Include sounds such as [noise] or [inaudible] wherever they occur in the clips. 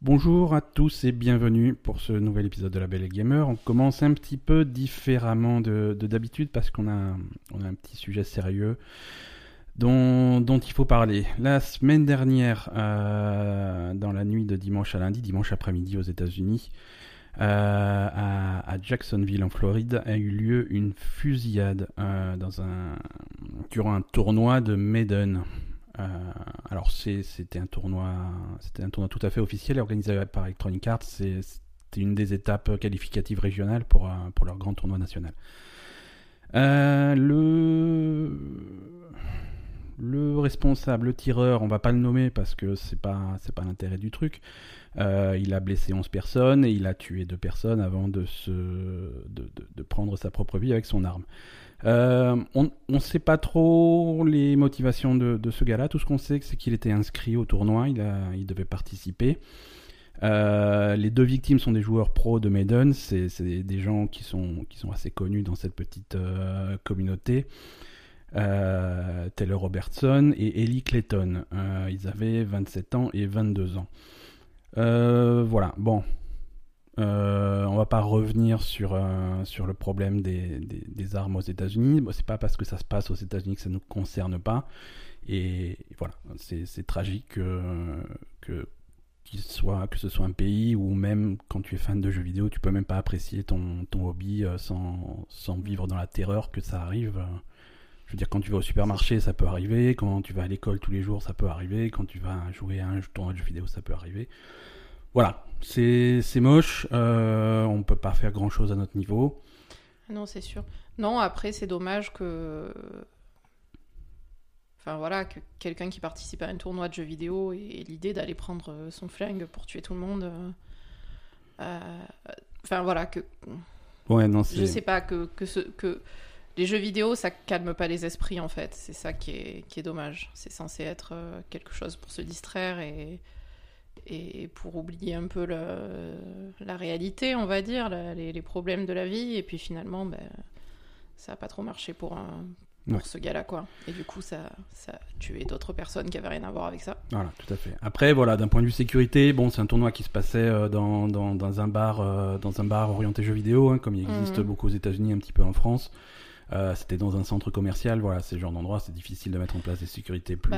Bonjour à tous et bienvenue pour ce nouvel épisode de La Belle Gamer. On commence un petit peu différemment de d'habitude parce qu'on a, un petit sujet sérieux dont, il faut parler. La semaine dernière, euh, dans la nuit de dimanche à lundi, dimanche après-midi aux États-Unis, euh, à, Jacksonville en Floride, a eu lieu une fusillade euh, durant un tournoi de Maiden. Euh, alors c'était un tournoi, c'était un tournoi tout à fait officiel organisé par Electronic Arts. C'était une des étapes qualificatives régionales pour, euh, leur grand tournoi national. Euh, le le responsable, le tireur, on va pas le nommer parce que c'est pas pas l'intérêt du truc. il a blessé 11 personnes et il a tué deux personnes avant de prendre sa propre vie avec son arme. Euh, on ne sait pas trop les motivations de, ce gars-là. Tout ce qu'on sait, c'est qu'il était inscrit au tournoi, il, devait participer. Euh, les deux victimes sont des joueurs pro de Maiden, c'est des gens qui sont, qui sont assez connus dans cette petite euh, communauté. Taylor Robertson et Ellie Clayton. ils avaient 27 ans et 22 ans. voilà, bon, euh, on va pas revenir sur, euh, sur le problème des, des, armes aux États-Unis. Bon, c'est pas parce que ça se passe aux États-Unis que ça nous concerne pas. Et voilà, c'est tragique que, soit, que ce soit un pays où même quand tu es fan de jeux vidéo, tu peux même pas apprécier ton, ton hobby euh, sans, sans, vivre dans la terreur que ça arrive. Je veux dire, quand tu vas au supermarché, ça peut arriver. Quand tu vas à l'école tous les jours, ça peut arriver. Quand tu vas jouer à un tournoi de jeux vidéo, ça peut arriver. Voilà, c'est moche, euh, on peut pas faire grand chose à notre niveau. Non, c'est sûr. Non, après, c'est dommage que. Enfin voilà, que quelqu'un qui participe à un tournoi de jeux vidéo ait l'idée d'aller prendre son flingue pour tuer tout le monde. Euh, euh, enfin voilà, que. Ouais, non, Je sais pas, que, que, ce, que les jeux vidéo, ça calme pas les esprits en fait. C'est ça qui est, qui est dommage. C'est censé être euh, quelque chose pour se distraire et et pour oublier un peu la réalité, on va dire, les, problèmes de la vie. Et puis finalement, ben, ça n'a pas trop marché pour, un, pour ce gars-là, quoi. Et du coup, ça, ça a tué d'autres personnes qui n'avaient rien à voir avec ça. Voilà, tout à fait. Après, voilà, d'un point de vue sécurité, bon, c'est un tournoi qui se passait euh, dans, dans, dans un bar, euh, dans un bar orienté jeux vidéo, hein, comme il existe mhm. beaucoup aux États-Unis, un petit peu en France. Euh, c'était dans un centre commercial, voilà, ces genres d'endroits, c'est difficile de mettre en place des sécurités plus bah,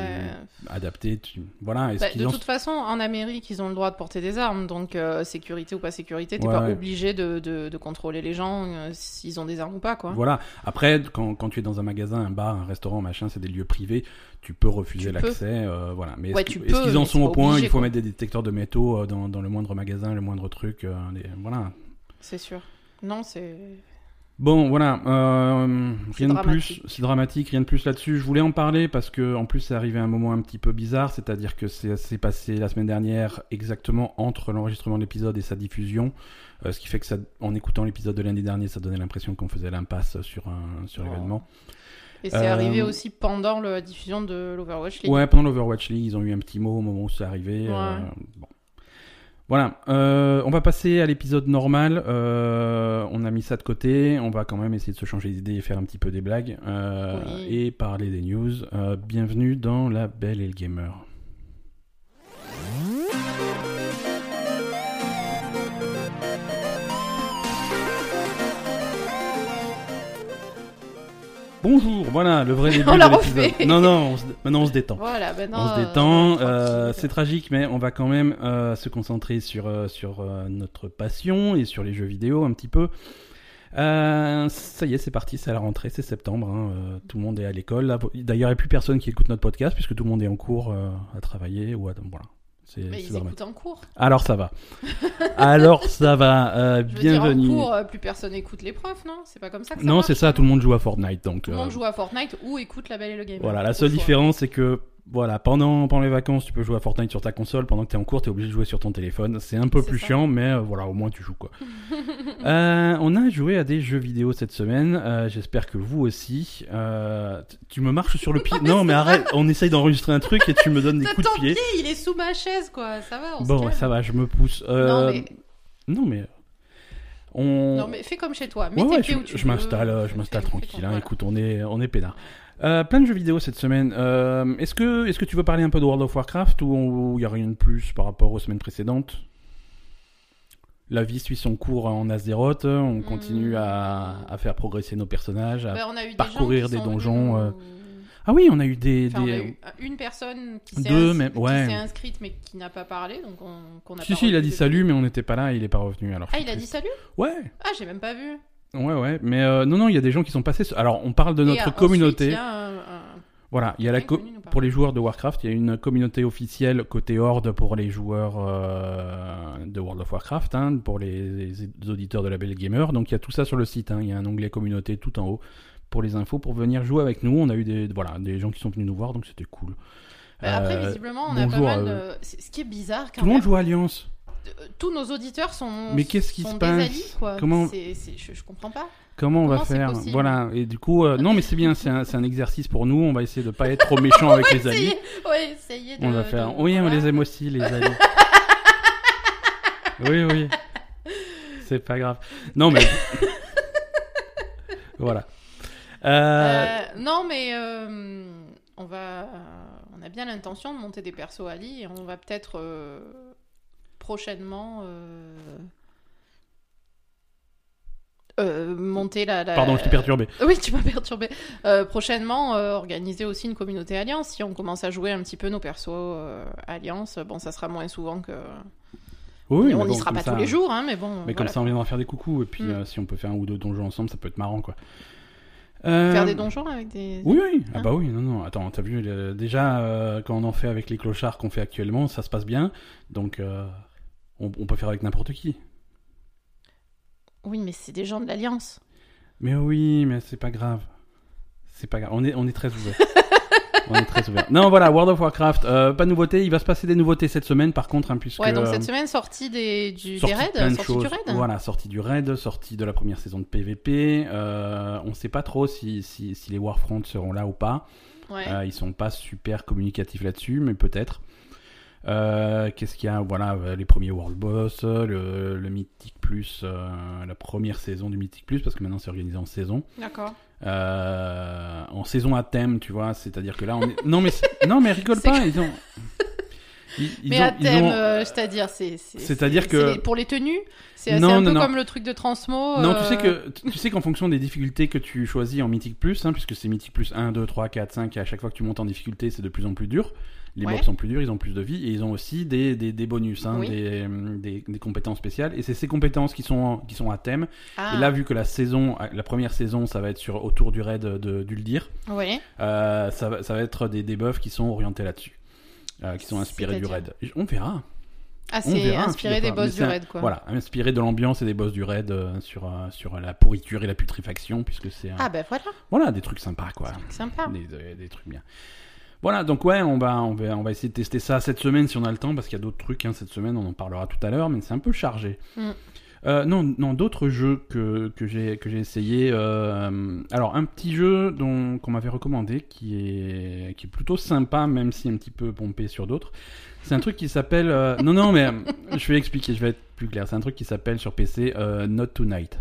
adaptées. Voilà. Bah, de toute façon, en Amérique, ils ont le droit de porter des armes, donc euh, sécurité ou pas sécurité, t'es pas obligé de, de, contrôler les gens euh, s'ils ont des armes ou pas, quoi. Voilà. Après, quand, quand, tu es dans un magasin, un bar, un restaurant, machin, c'est des lieux privés, tu peux refuser l'accès, voilà. Mais est-ce qu'ils en sont au point Il faut mettre des détecteurs de métaux dans, dans, le moindre magasin, le moindre truc, voilà. C'est sûr. Non, c'est Bon, voilà, euh, rien de plus, c'est dramatique, rien de plus là-dessus. Je voulais en parler parce que, en plus, c'est arrivé à un moment un petit peu bizarre, c'est-à-dire que c'est passé la semaine dernière exactement entre l'enregistrement de l'épisode et sa diffusion, euh, ce qui fait que, ça, en écoutant l'épisode de lundi dernier, ça donnait l'impression qu'on faisait l'impasse sur, un, sur l'événement. Et c'est arrivé euh, aussi pendant la diffusion de l'Overwatch League. Ouais, pendant l'Overwatch League, ils ont eu un petit mot au moment où c'est arrivé. bon. Voilà, euh, on va passer à l'épisode normal. Euh, on a mis ça de côté. On va quand même essayer de se changer d'idée et faire un petit peu des blagues euh, et parler des news. bienvenue dans La Belle et le Gamer. Bonjour, voilà le vrai [laughs] début on de l'épisode. Non, non, maintenant on se détend. Voilà, on se détend. Euh, c'est tragique, mais on va quand même euh, se concentrer sur euh, sur notre passion et sur les jeux vidéo un petit peu. ça y est, c'est parti, c'est à la rentrée, c'est septembre. Hein, tout le monde est à l'école. D'ailleurs, il n'y a plus personne qui écoute notre podcast puisque tout le monde est en cours à travailler ou à voilà. Mais ils écoutent en cours. Alors ça va. [laughs] Alors ça va. Euh, bienvenue. en cours, euh, plus personne écoute les profs, non? C'est pas comme ça que ça Non, c'est ça. Tout le monde joue à Fortnite, donc. Tout le monde euh, joue à Fortnite ou écoute La Belle et le Game. Voilà, la seule différence, c'est que voilà, pendant, pendant les vacances, tu peux jouer à Fortnite sur ta console. Pendant que tu es en cours, tu es obligé de jouer sur ton téléphone. C'est un peu plus chiant, mais euh, voilà, au moins tu joues quoi. [laughs] Euh, on a joué à des jeux vidéo cette semaine. Euh, j'espère que vous aussi. tu me marches sur le pied. [laughs] non, mais arrête, on essaye d'enregistrer un truc et tu me donnes des coups de pied. pied. Il est sous ma chaise, quoi. Ça va. bon, ça va, je me pousse. Non, mais. Non, mais... On... Non mais fais comme chez toi, mets tes pieds où tu je m'installe, je m'installe tranquille. Hein. Écoute, on est, on est peinard. Euh, plein de jeux vidéo cette semaine. Euh, est-ce que, est que tu veux parler un peu de World of Warcraft ou il n'y a rien de plus par rapport aux semaines précédentes? La vie suit son cours en Azeroth, on continue Mm. à, à faire progresser nos personnages. à- Bah, on a eu des parcourir des donjons, venus- Ah oui, on a eu des... Enfin, on des- a eu une personne qui s'est ins- ouais. inscrite mais qui n'a pas parlé, donc on, qu'on a Si, pas si, il a dit salut, mais on n'était pas là il est pas revenu. Alors, Ah, il a dit salut? Ouais, Ah, j'ai même pas vu. Ouais, ouais. Mais euh, non, non, il y a des gens qui sont passés. Alors, on parle de notre communauté. y a un- un- Voilà, il y a la co- pour les joueurs de Warcraft, il y a une communauté officielle côté Horde pour les joueurs euh, de World of Warcraft, hein, pour les, les auditeurs de la Belle Gamer. Donc il y a tout ça sur le site. hein. Il y a un onglet communauté tout en haut pour les infos pour venir jouer avec nous. On a eu des voilà des gens qui sont venus nous voir, donc c'était cool. Bah, après, Euh, visiblement, on a pas mal de... Ce qui est bizarre quand Tout le monde joue Alliance. Tous nos auditeurs sont, Mais qu'est-ce qui se passe alliés, quoi. Comment- je, je comprends pas. Comment on va Comment faire Voilà. Et du coup, euh, non, mais c'est bien. C'est un, exercice pour nous. On va essayer de pas être trop méchant avec les alliés. [laughs] Ouais, essayez de... On va faire. de- Oui, on voilà. les aime aussi, les alliés. [laughs] oui, oui. C'est pas grave. Non, mais. [laughs] voilà. Euh, Euh, non, mais on va, on a bien l'intention de monter des persos Ali et on va peut-être prochainement euh, euh, monter la, la- Pardon, je t'ai perturbé. [laughs] Oui, tu m'as perturbé. Euh, prochainement, organiser aussi une communauté Alliance. Si on commence à jouer un petit peu nos persos Alliance, bon, ça sera moins souvent que. Oui, on n'y bon, sera pas ça- tous les jours, hein, mais bon. Mais comme ça, on viendra faire des coucous. Et puis, Mm. euh, si on peut faire un ou deux donjons ensemble, ça peut être marrant, quoi. Euh, Faire des donjons avec des. Oui, oui. Ah Hein bah oui, non, non. Attends, t'as vu, déjà, quand on en fait avec les clochards qu'on fait actuellement, ça se passe bien. Donc, on, on peut faire avec n'importe qui. Oui, mais c'est des gens de l'Alliance. Mais oui, mais c'est pas grave. C'est pas grave. On est, on est très ouvert. [laughs] on est très ouvert. Non, voilà, World of Warcraft. euh, pas de nouveautés. Il va se passer des nouveautés cette semaine, par contre, hein, puisque. Ouais, donc euh, cette semaine, sortie des, du, sortie raids, de sortie choses. du raid. Voilà, sortie du raid, sortie de la première saison de PvP. Euh, on sait pas trop si, si, si les Warfronts seront là ou pas. Ouais. Euh, ils sont pas super communicatifs là-dessus, mais peut-être. Euh, Qu'est-ce qu'il y a Voilà, euh, les premiers World Boss, le, le Mythic Plus, euh, la première saison du Mythic Plus, parce que maintenant c'est organisé en saison. D'accord. Euh, en saison à thème, tu vois, c'est-à-dire que là on est... Non mais, [laughs] non, mais rigole pas, ils ont... [laughs] Ils, ils mais ont- à thème, ont- euh, c'est-à-dire, c'est. c'est- C'est-à-dire c'est- que- pour les tenues, c'est un non, peu non. comme le truc de Transmo. Non, tu sais que tu sais qu'en fonction des difficultés que tu choisis en Mythic Plus, hein, puisque c'est Mythic Plus 1, 2, 3, 4, 5, et à chaque fois que tu montes en difficulté, c'est de plus en plus dur. Les Ouais. mobs sont plus durs, ils ont plus de vie, et ils ont aussi des, des, des bonus, hein, Oui. des, des, des compétences spéciales. Et c'est ces compétences qui sont, qui sont à thème. Ah, Et là, vu que la saison, la première saison, ça va être sur, autour du raid d'Uldir, ouais. euh, ça, va, ça va être des debuffs qui sont orientés là-dessus. euh, qui sont inspirés du raid. On verra. Ah, c'est inspiré des boss du raid, quoi. Voilà, inspiré de l'ambiance et des boss du raid euh, sur, euh, sur la pourriture et la putréfaction, puisque c'est Ah, ben voilà, voilà des trucs sympas quoi, c'est sympa. des, des- des trucs bien. Voilà, donc ouais, on va, on va, on va essayer de tester ça cette semaine si on a le temps, parce qu'il y a d'autres trucs hein, cette semaine, on en parlera tout à l'heure, mais c'est un peu chargé. Mm. Euh, non, non, d'autres jeux que, que j'ai essayé. euh, alors un petit jeu qu'on m'avait recommandé, qui est qui est plutôt sympa, même si un petit peu pompé sur d'autres. C'est un truc qui s'appelle. euh, non, non, mais je vais expliquer, je vais être plus clair. C'est un truc qui s'appelle sur PC Not Tonight.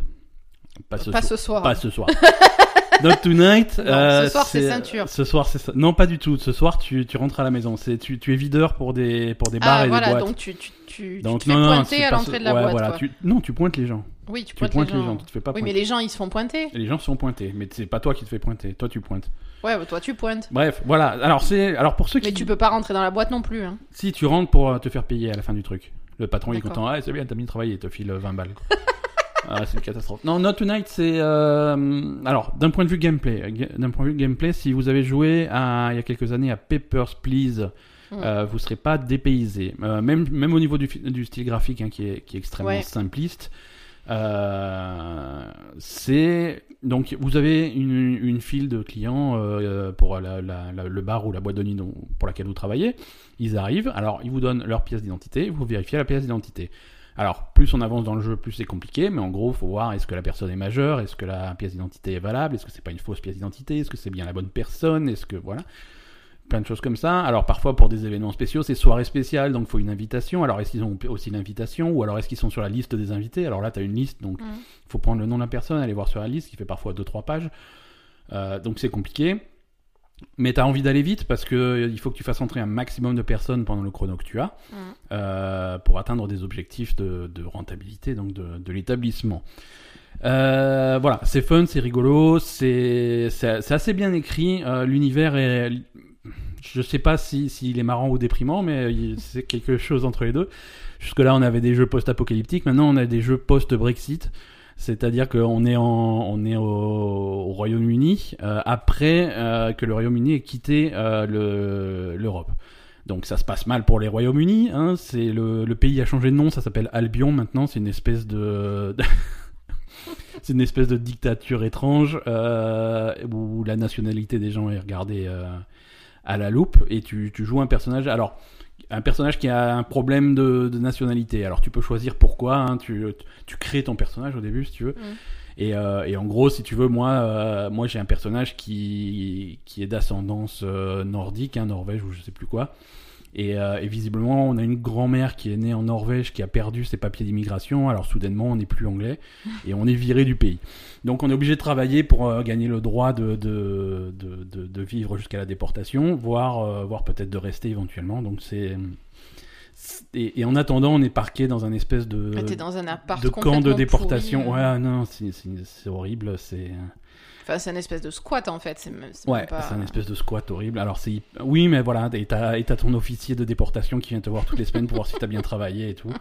Pas ce, Pas soir. ce soir. Pas ce soir. [laughs] Not Tonight. Non, euh, ce soir, c'est ceinture. Ce soir, c'est. Non, pas du tout. Ce soir, tu, tu rentres à la maison. C'est tu, tu es videur pour des pour des bars Ah, et voilà, des boîtes. donc tu, tu, tu, tu Donc, te fais non, non, pointer à l'entrée ce- de la ouais, boîte, voilà, quoi. tu- Non, tu pointes les gens. Oui, tu Tu pointes, pointes les gens. Tu te fais pas Oui, pointer. mais les gens, ils se font pointer. Et les gens se font pointer, mais c'est pas toi qui te fais pointer. Toi, tu pointes. Ouais, bah, toi, tu pointes. Bref, voilà. Alors c'est alors pour ceux qui Mais tu peux pas rentrer dans la boîte non plus. Hein. si tu rentres pour euh, te faire payer à la fin du truc. Le patron il est content. Ah, c'est bien, t'as mis le travail et il te file euh, 20 balles. [laughs] ah, c'est une catastrophe. Non, Not Tonight, c'est euh, alors d'un point de vue gameplay, euh, ga- d'un point de vue gameplay, si vous avez joué à, il y a quelques années à Papers Please, Mm. euh, vous serez pas dépaysé. Euh, même même au niveau du, style graphique hein, qui est qui est extrêmement Ouais. simpliste. Euh, c'est donc vous avez une, une file de clients euh, pour la- la- la- le bar ou la boîte de nuit pour laquelle vous travaillez. Ils arrivent, alors ils vous donnent leur pièce d'identité, vous vérifiez la pièce d'identité. Alors plus on avance dans le jeu, plus c'est compliqué, mais en gros, faut voir est-ce que la personne est majeure, est-ce que la pièce d'identité est valable, est-ce que c'est pas une fausse pièce d'identité, est-ce que c'est bien la bonne personne, est-ce que voilà plein de choses comme ça. Alors parfois pour des événements spéciaux, c'est soirée spéciale, donc il faut une invitation. Alors est-ce qu'ils ont aussi l'invitation ou alors est-ce qu'ils sont sur la liste des invités? Alors là, tu as une liste, donc Mm. il faut prendre le nom de la personne, aller voir sur la liste, qui fait parfois 2-3 pages. Euh, donc c'est compliqué. Mais tu as envie d'aller vite parce que euh, il faut que tu fasses entrer un maximum de personnes pendant le chrono que tu as. Mm. pour atteindre des objectifs de, de rentabilité donc de, de l'établissement. Euh, voilà, c'est fun, c'est rigolo, c'est assez bien écrit. euh, L'univers est, je sais pas si s'il est marrant ou déprimant, mais c'est quelque chose entre les deux. Jusque là, on avait des jeux post-apocalyptiques. Maintenant, on a des jeux post-Brexit. C'est-à-dire qu'on est, en, on est au, au Royaume-Uni euh, après euh, que le Royaume-Uni ait quitté euh, le- l'Europe. Donc ça se passe mal pour les Royaumes-Unis. Hein, le, le pays a changé de nom, ça s'appelle Albion maintenant. C'est une espèce de, [laughs] c'est une espèce de dictature étrange où la nationalité des gens est regardée à la loupe et tu, tu joues un personnage. Alors un personnage qui a un problème de, de nationalité. Alors tu peux choisir pourquoi. hein, tu, tu crées ton personnage au début si tu veux. Mm. Et, euh, et en gros, si tu veux, moi, euh, moi j'ai un personnage qui, qui est d'ascendance euh, nordique, hein, Norvège ou je sais plus quoi. Et, euh, et visiblement, on a une grand-mère qui est née en Norvège qui a perdu ses papiers d'immigration. Alors soudainement, on n'est plus anglais et on est viré du pays. Donc on est obligé de travailler pour euh, gagner le droit de, de, de, vivre jusqu'à la déportation, voire, euh, voire peut-être de rester éventuellement. Donc c'est et, et en attendant, on est parqué dans un espèce de Ah, dans un de camp de déportation. pourri. Ouais, non, c'est horrible. C'est Enfin, c'est une espèce de squat en fait. C'est même, ouais, pas... c'est un espèce de squat horrible. Alors c'est oui, mais voilà, et t'as ton officier de déportation qui vient te voir toutes les semaines pour voir si t'as bien travaillé et tout.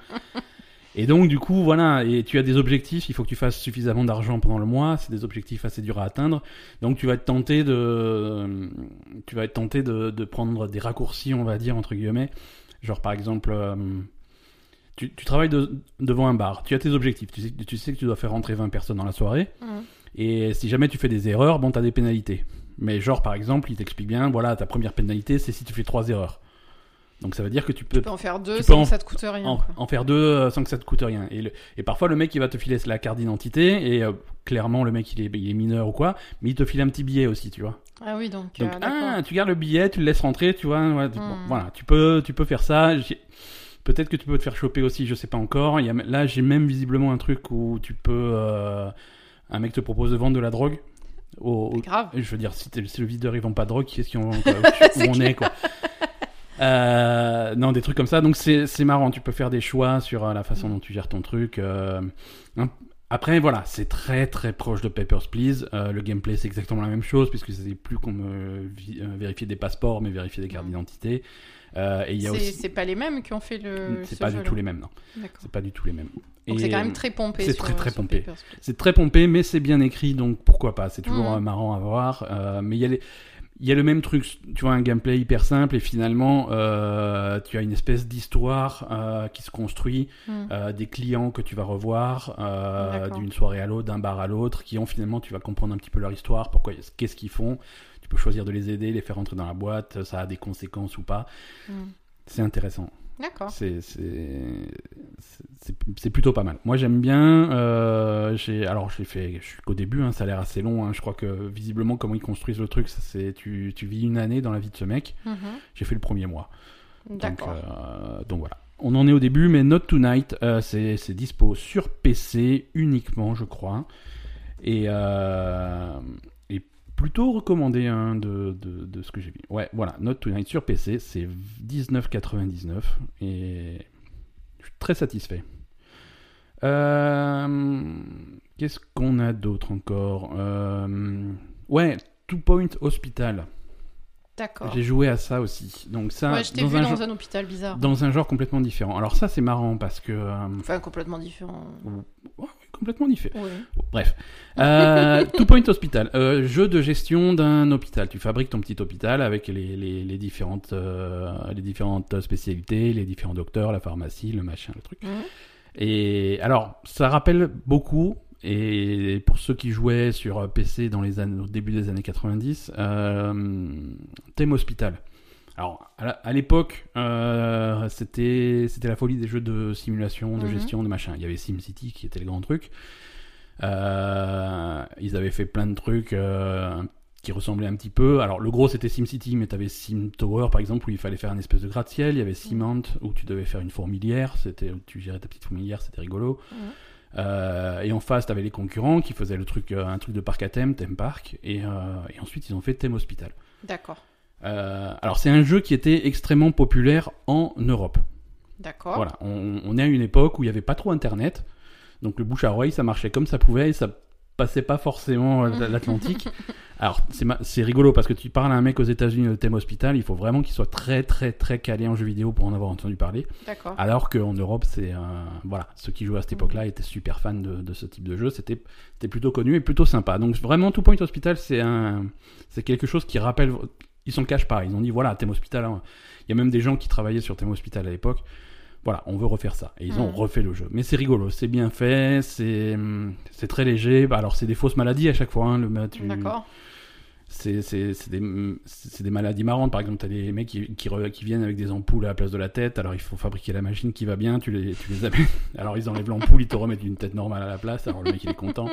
Et donc du coup voilà, et tu as des objectifs. Il faut que tu fasses suffisamment d'argent pendant le mois. C'est des objectifs assez durs à atteindre. Donc tu vas être tenté de tu vas être tenté de, de prendre des raccourcis, on va dire entre guillemets. Genre par exemple. euh, tu, tu travailles de- devant un bar, tu as tes objectifs, tu sais, tu sais que tu dois faire rentrer 20 personnes dans la soirée, Mhm. Et si jamais tu fais des erreurs, bon, t'as des pénalités. Mais genre, par exemple, il t'explique bien, voilà, ta première pénalité, c'est si tu fais trois erreurs. Donc ça veut dire que tu peux, Tu peux en faire deux tu sans en- que ça te coûte rien. en, en faire deux euh, sans que ça te coûte rien. Et, le- et parfois, le mec, il va te filer la carte d'identité, et euh, clairement, le mec, il est, il est mineur ou quoi, mais il te file un petit billet aussi, tu vois. Ah oui, donc. Donc, euh, ah, tu gardes le billet, tu le laisses rentrer, tu vois. ouais, tu- bon, Hmm. voilà, tu peux, tu peux faire ça. Peut-être que tu peux te faire choper aussi, je sais pas encore. Il y a, là, j'ai même visiblement un truc où tu peux. euh, un mec te propose de vendre de la drogue. Au, au- C'est grave. je veux dire, si, le videur il vend pas de drogue, qu'est-ce qu'on, [laughs] C'est on est quoi. Euh, non, des trucs comme ça. Donc c'est, marrant. Tu peux faire des choix sur euh, la façon dont tu gères ton truc. euh, hein. Après, voilà, c'est très très proche de Papers, Please. Le gameplay, c'est exactement la même chose, puisque c'est plus euh, vérifier des passeports, mais vérifier des cartes Mm. d'identité. Euh, et il y a C'est aussi. c'est pas les mêmes qui ont fait le. C'est ce pas du tout les mêmes, non. C'est pas du tout les mêmes. Donc Et, c'est quand euh, même très pompé. c'est très, très pompé. C'est très pompé, mais c'est bien écrit, donc pourquoi pas. C'est toujours Mhm. euh, marrant à voir. euh, mais il y a les- il y a le même truc, tu vois, un gameplay hyper simple et finalement, euh, tu as une espèce d'histoire euh, qui se construit, euh, des clients que tu vas revoir euh, d'une soirée à l'autre, d'un bar à l'autre, qui ont finalement, tu vas comprendre un petit peu leur histoire, pourquoi, qu'est-ce qu'ils font. Tu peux choisir de les aider, les faire entrer dans la boîte, ça a des conséquences ou pas. Hmm. C'est intéressant. D'accord. C'est plutôt pas mal. Moi j'aime bien. euh, alors j'ai fait. Je suis qu'au début. hein, ça a l'air assez long. hein, je crois que visiblement comment ils construisent le truc, c'est tu, tu vis une année dans la vie de ce mec. Mhm. J'ai fait le premier mois. Donc, D'accord. euh, donc voilà. On en est au début, mais Not Tonight, euh, c'est dispo sur PC uniquement, je crois. Et, euh, et plutôt recommandé de, ce que j'ai vu. Ouais, voilà, Not Tonight sur PC, c'est 19,99 et je suis très satisfait. Euh, Qu'est-ce qu'on a d'autre encore? Euh, Ouais, Two Point Hospital. D'accord. J'ai joué à ça aussi. Donc ça, Ouais, je t'ai dans, vu un dans genre, un hôpital bizarre. dans un genre complètement différent. Alors ça, c'est marrant parce que euh, Enfin, complètement différent. ouais, complètement différent. Bon, bref, euh, [laughs] Two Point Hospital, euh, jeu de gestion d'un hôpital. Tu fabriques ton petit hôpital avec les, les, les différentes euh, les différentes spécialités, les différents docteurs, la pharmacie, le machin, le truc. Et alors, ça rappelle beaucoup, et pour ceux qui jouaient sur PC dans les années, au début des années 90, euh, Thème Hospital. Alors, à l'époque, euh, c'était la folie des jeux de simulation, de Mhm. gestion, de machin. Il y avait SimCity qui était le grand truc. Euh, ils avaient fait plein de trucs euh, qui ressemblaient un petit peu. Alors, le gros, c'était SimCity, mais tu avais Sim Tower, par exemple, où il fallait faire une espèce de gratte-ciel. Il y avait Cement, où tu devais faire une fourmilière. C'était où tu gérais ta petite fourmilière, c'était rigolo. Euh, et en face, tu avais les concurrents qui faisaient le truc, euh, un truc de parc à thème, thème park. Et, euh, et ensuite, ils ont fait thème hospital. D'accord. Alors, c'est un jeu qui était extrêmement populaire en Europe. D'accord. Voilà, on, on est à une époque où il n'y avait pas trop Internet, donc le bouche à oreille, ça marchait comme ça pouvait, et ça passait pas forcément euh, l'Atlantique. [laughs] Alors, c'est rigolo parce que tu parles à un mec aux États-Unis de thème hospital, il faut vraiment qu'il soit très très très calé en jeux vidéo pour en avoir entendu parler. D'accord. Alors qu'en Europe, c'est euh, voilà, ceux qui jouaient à cette époque-là étaient super fans de, de ce type de jeu. C'était plutôt connu et plutôt sympa. Donc vraiment, Two Point Hospital, c'est quelque chose qui rappelle. Ils s'en cachent pas. Ils ont dit voilà, Thème Hospital. hein. Il y a même des gens qui travaillaient sur Thème Hospital à l'époque. Voilà, on veut refaire ça. Et ils ont Mhm. refait le jeu. Mais c'est rigolo, c'est bien fait, c'est très léger. Bah, Alors c'est des fausses maladies à chaque fois. hein, le, tu- D'accord. c'est des, maladies marrantes. Par exemple, tu as des mecs qui, qui, re- qui viennent avec des ampoules à la place de la tête. Alors, il faut fabriquer la machine qui va bien. Tu les, tu les amènes. [laughs] Alors, ils enlèvent l'ampoule, ils te remettent une tête normale à la place. Alors, le mec, il est content.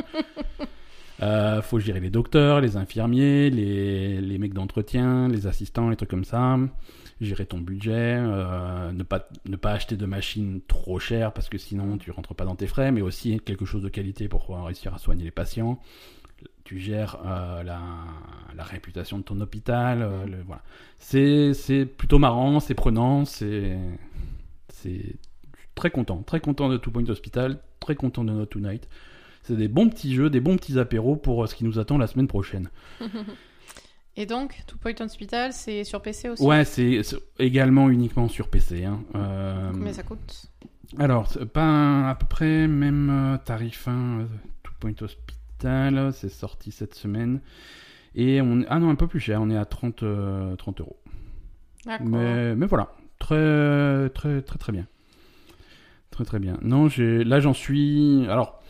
Euh, faut gérer les docteurs, les infirmiers, les, les mecs d'entretien, les assistants, les trucs comme ça. Gérer ton budget, euh, ne, pas, ne pas acheter de machines trop chères parce que sinon tu rentres pas dans tes frais, mais aussi quelque chose de qualité pour pouvoir réussir à soigner les patients tu gères euh, la, la réputation de ton hôpital. euh, voilà. C'est plutôt marrant, c'est prenant, c'est. très content, très content de Two Point Hospital, très content de Not Tonight. C'est des bons petits jeux, des bons petits apéros pour ce qui nous attend la semaine prochaine. [laughs] Et donc, Two Point Hospital, c'est sur PC aussi? Ouais, c'est également uniquement sur PC. hein. Euh, Combien ça coûte? Alors, pas à peu près même euh, tarif, hein, Two Point Hospital, c'est sorti cette semaine. Et on ah non, un peu plus cher, on est à 30, euh, 30 euros. D'accord. Mais, mais voilà, très, très, très, très bien. Très, très bien. Non, là, j'en suis. Alors,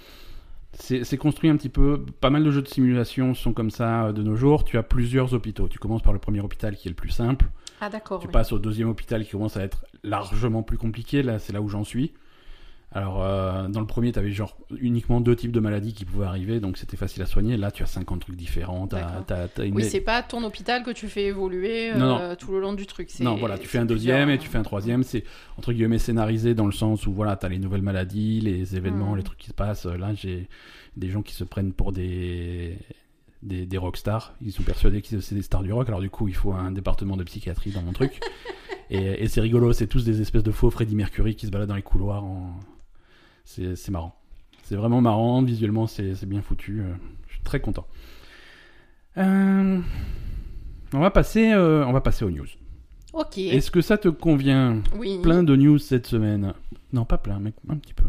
c'est construit un petit peu. Pas mal de jeux de simulation sont comme ça euh, de nos jours. Tu as plusieurs hôpitaux. Tu commences par le premier hôpital qui est le plus simple. Ah, d'accord. Tu oui. passes au deuxième hôpital qui commence à être largement plus compliqué. Là, c'est là où j'en suis. Alors, euh, dans le premier, tu avais genre uniquement deux types de maladies qui pouvaient arriver, donc c'était facile à soigner. Là, tu as 50 trucs différents. Une- Oui, c'est pas ton hôpital que tu fais évoluer euh, Non, tout le long du truc. Non, voilà, tu fais un deuxième et plusieurs, tu fais un troisième. C'est entre guillemets scénarisé dans le sens où voilà, t'as les nouvelles maladies, les événements, Mhm. les trucs qui se passent. Là, j'ai des gens qui se prennent pour des des, des rockstars. Ils sont persuadés que c'est des stars du rock. Alors du coup, il faut un département de psychiatrie dans mon truc. [laughs] et et c'est rigolo. C'est tous des espèces de faux Freddie Mercury qui se baladent dans les couloirs. En... C'est marrant. C'est vraiment marrant. Visuellement, c'est bien foutu. Euh, Je suis très content. Euh, On va passer, euh, on va passer aux news. Ok. Est-ce que ça te convient Oui. Plein de news cette semaine? Non, pas plein, mais un petit peu.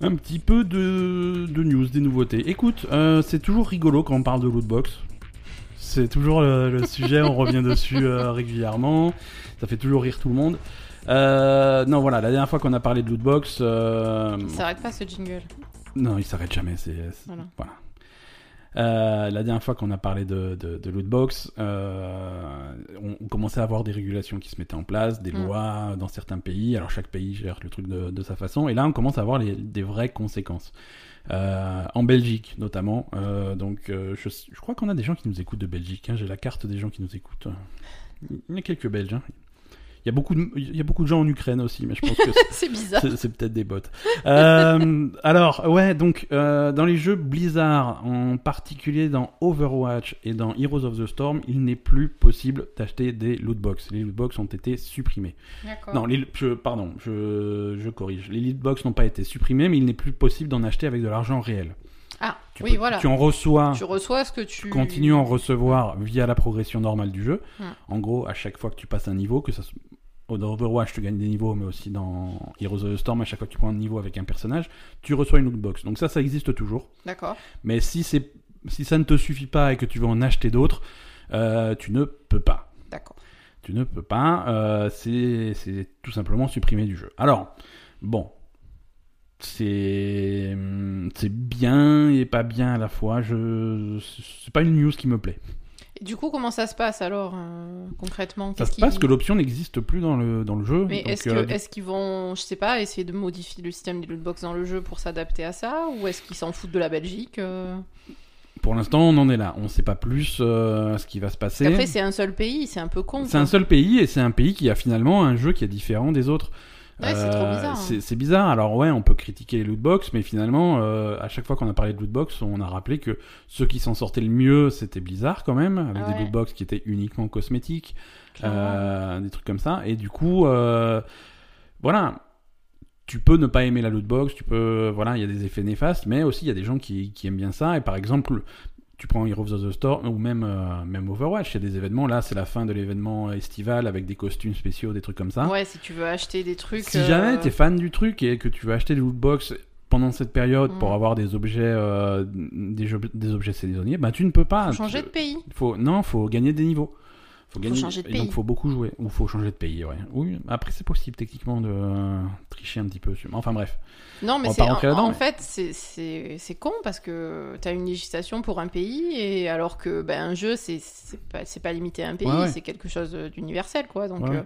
Un petit peu de, de news, des nouveautés. Écoute, euh, c'est toujours rigolo quand on parle de lootbox. C'est toujours le, le sujet, on revient dessus euh, régulièrement. Ça fait toujours rire tout le monde. Euh, non, voilà, la dernière fois qu'on a parlé de lootbox, euh, Il s'arrête pas ce jingle. non, il s'arrête jamais. C'est c'est- Voilà. voilà. Euh, la dernière fois qu'on a parlé de, de, de lootbox, euh, on, on commençait à avoir des régulations qui se mettaient en place, des Mm. lois dans certains pays. Alors chaque pays gère le truc de, de sa façon. Et là, on commence à avoir les, des vraies conséquences. Euh, en Belgique, notamment. Euh, donc, euh, je, crois qu'on a des gens qui nous écoutent de Belgique. hein. J'ai la carte des gens qui nous écoutent. Il y a quelques Belges. hein. Il y a beaucoup de, il y a beaucoup de gens en Ukraine aussi, mais je pense que [laughs] c'est bizarre. c'est peut-être des bots. Euh, alors, ouais, donc, euh, dans les jeux Blizzard, en particulier dans Overwatch et dans Heroes of the Storm, il n'est plus possible d'acheter des lootbox. Les lootbox ont été supprimés. Non, les, je, pardon, je, je corrige. Les lootbox n'ont pas été supprimés, mais il n'est plus possible d'en acheter avec de l'argent réel. Ah, Tu oui, peux- voilà. Tu en reçois, Tu reçois ce que tu. tu continues à en recevoir via la progression normale du jeu. En gros, à chaque fois que tu passes un niveau, que ça soit- dans Overwatch, tu gagnes des niveaux, mais aussi dans Heroes of the Storm, à chaque fois que tu prends un niveau avec un personnage, tu reçois une lootbox. Donc ça, ça existe toujours. D'accord. Mais si, c'est, si ça ne te suffit pas et que tu veux en acheter d'autres, euh, tu ne peux pas. D'accord. Tu ne peux pas. euh, c'est, c'est tout simplement supprimé du jeu. Alors, bon. C'est, c'est bien et pas bien à la fois. Je, c'est pas une news qui me plaît. Et du coup, comment ça se passe alors, euh, concrètement? Ça se passe que l'option n'existe plus dans le, dans le jeu. Mais euh, est-ce qu'ils vont, je sais pas, essayer de modifier le système des lootbox dans le jeu pour s'adapter à ça? Ou est-ce qu'ils s'en foutent de la Belgique euh? Pour l'instant, on en est là. On ne sait pas plus euh, ce qui va se passer. Après, c'est un seul pays, c'est un peu con. C'est un seul pays et c'est un pays qui a finalement un jeu qui est différent des autres. Ouais, c'est trop Euh, bizarre. hein. c'est- bizarre. Alors ouais, on peut critiquer les lootbox, mais finalement, euh, à chaque fois qu'on a parlé de lootbox, on a rappelé que ceux qui s'en sortaient le mieux, c'était Blizzard quand même, avec des Ouais. lootbox qui étaient uniquement cosmétiques, euh, des trucs comme ça. Et du coup, euh, voilà, tu peux ne pas aimer la lootbox, tu peux, voilà, il y a des effets néfastes, mais aussi il y a des gens qui, qui aiment bien ça. Et par exemple, tu prends Heroes of the Storm ou même, euh, même Overwatch, il y a des événements. Là, c'est la fin de l'événement estival avec des costumes spéciaux, des trucs comme ça. Ouais, si tu veux acheter des trucs. Si euh, jamais t'es fan du truc et que tu veux acheter des lootbox pendant cette période pour Mm. avoir des objets, euh, des, jeux- des objets saisonniers, bah tu ne peux pas. faut changer Tu- de pays. faut, non, faut gagner des niveaux. Faut, gagner, changer de et donc pays. faut beaucoup jouer. Ou faut changer de pays, ouais. Oui, après c'est possible techniquement de euh, tricher un petit peu. Enfin bref. Non, mais c'est en, là-dedans, en mais- fait c'est- con parce que t'as une législation pour un pays et alors que ben un jeu c'est pas pas limité à un pays, Ouais, ouais. c'est quelque chose d'universel quoi. Donc ouais. euh,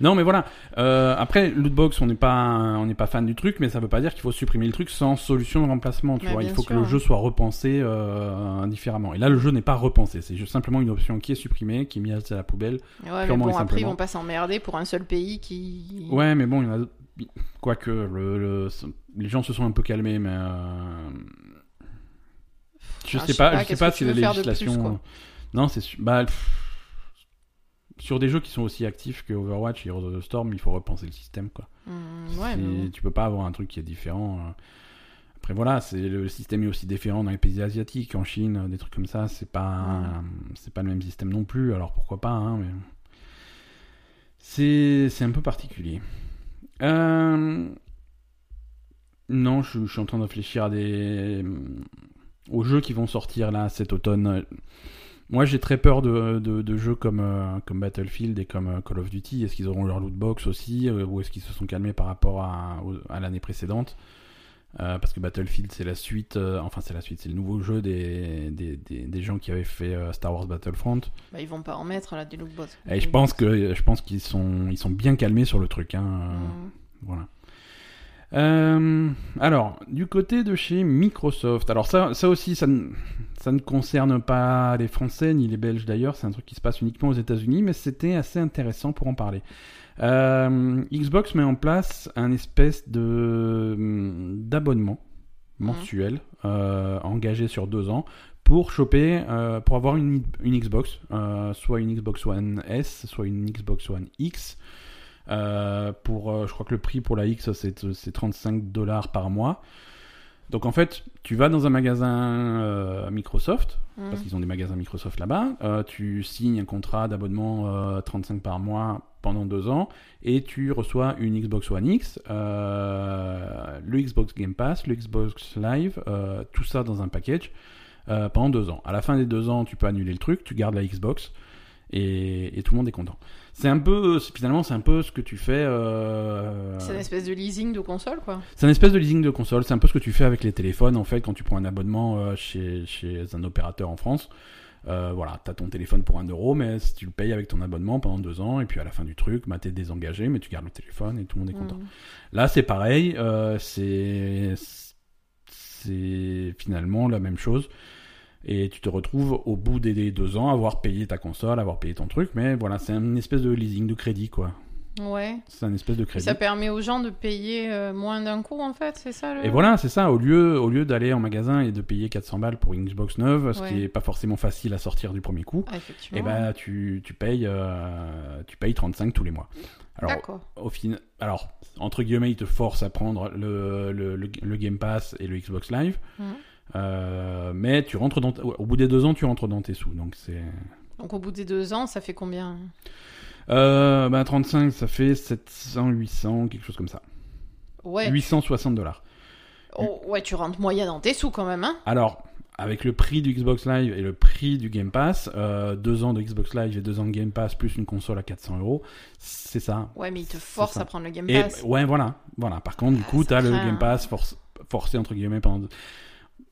Non, mais voilà. Euh, après, lootbox, on n'est pas, on n'est pas fan du truc, mais ça veut pas dire qu'il faut supprimer le truc sans solution de remplacement. Tu Ouais, vois, il faut que le jeu soit repensé euh, différemment. Et là, le jeu n'est pas repensé. C'est simplement une option qui est supprimée, qui est mise à la poubelle. ouais, mais Purement bon et après ils vont pas s'emmerder pour un seul pays qui. Ouais, mais bon, il y en a. Quoique, le, le- les gens se sont un peu calmés, mais. euh, Je Enfin, sais pas, je sais pas si la plus, législation. non, c'est. Bah, pff, sur des jeux qui sont aussi actifs que Overwatch et Heroes of the Storm, il faut repenser le système, quoi. Ouais, C'est- mais bon. Tu peux pas avoir un truc qui est différent. euh. Après, voilà, c'est le système est aussi différent dans les pays asiatiques, en Chine, euh, des trucs comme ça. C'est pas, c'est pas le même système non plus. Alors pourquoi pas, hein, mais c'est, c'est un peu particulier. Euh, Non, je, je suis en train de réfléchir à des aux jeux qui vont sortir là cet automne. Moi, j'ai très peur de, de, de jeux comme, euh, comme Battlefield et comme euh, Call of Duty. Est-ce qu'ils auront leur lootbox aussi euh, Ou est-ce qu'ils se sont calmés par rapport à, à l'année précédente? Parce que Battlefield, c'est la suite, enfin, c'est la suite, c'est le nouveau jeu des, des, des, des gens qui avaient fait Star Wars Battlefront. Bah, ils vont pas en mettre là des lootbox. Et je pense, que, je pense qu'ils sont, ils sont bien calmés sur le truc. Hein, Hmm. voilà. Euh, alors, du côté de chez Microsoft, alors ça, ça aussi, ça ça ne concerne pas les Français ni les Belges d'ailleurs, c'est un truc qui se passe uniquement aux États-Unis, mais c'était assez intéressant pour en parler. Euh, Xbox met en place un espèce de d'abonnement mensuel euh, engagé sur deux ans pour choper, euh, pour avoir une, une Xbox, soit une Xbox One S, soit une Xbox One X. Pour, je crois que le prix pour la X c'est 35 dollars par mois. Donc en fait, tu vas dans un magasin euh, Microsoft, Hmm. parce qu'ils ont des magasins Microsoft là-bas, euh, tu signes un contrat d'abonnement euh, 35 par mois pendant deux ans, et tu reçois une Xbox One X, euh, le Xbox Game Pass, le Xbox Live, euh, tout ça dans un package euh, pendant deux ans. À la fin des deux ans, tu peux annuler le truc, tu gardes la Xbox, et, et tout le monde est content. C'est un peu, finalement, c'est un peu ce que tu fais. euh, C'est une espèce de leasing de console quoi. c'est un espèce de leasing de console. C'est un peu ce que tu fais avec les téléphones, en fait, quand tu prends un abonnement euh, chez, chez un opérateur en France. Euh, voilà, t'as ton téléphone pour un euro, mais tu le payes avec ton abonnement pendant deux ans, et puis à la fin du truc, bah, t'es désengagé, mais tu gardes le téléphone et tout le monde est content. Hmm. Là, c'est pareil, euh, c'est c'est finalement la même chose. Et tu te retrouves au bout des deux ans à avoir payé ta console, avoir payé ton truc, mais voilà, c'est une espèce de leasing de crédit, quoi. Ouais. C'est un espèce de Et crédit. ça permet aux gens de payer euh, moins d'un coup en fait, c'est ça le... Et voilà, c'est ça. Au lieu, au lieu d'aller en magasin et de payer 400 balles pour une Xbox neuve, ce qui Ouais. est pas forcément facile à sortir du premier coup, et effectivement. ben tu, tu payes euh, tu payes 35 tous les mois. Alors D'accord. au final, alors entre guillemets, ils te forcent à prendre le, le, le, le Game Pass et le Xbox Live, Mhm. Euh, mais tu rentres dans, au bout des deux ans, tu rentres dans tes sous. Donc c'est Donc au bout des deux ans, ça fait combien? Euh, ben 35, ça fait 700, 800, quelque chose comme ça. Ouais. 860 dollars. Oh, ouais, tu rentres moyen dans tes sous quand même, hein Alors, avec le prix du Xbox Live et le prix du Game Pass, euh, deux ans de Xbox Live et deux ans de Game Pass plus une console à 400 euros, c'est ça. Ouais, mais ils te ça. à prendre le Game Et Pass. ouais, voilà, voilà. Par contre, du Ah, coup, t'as le. Game Pass force- forcé entre guillemets pendant.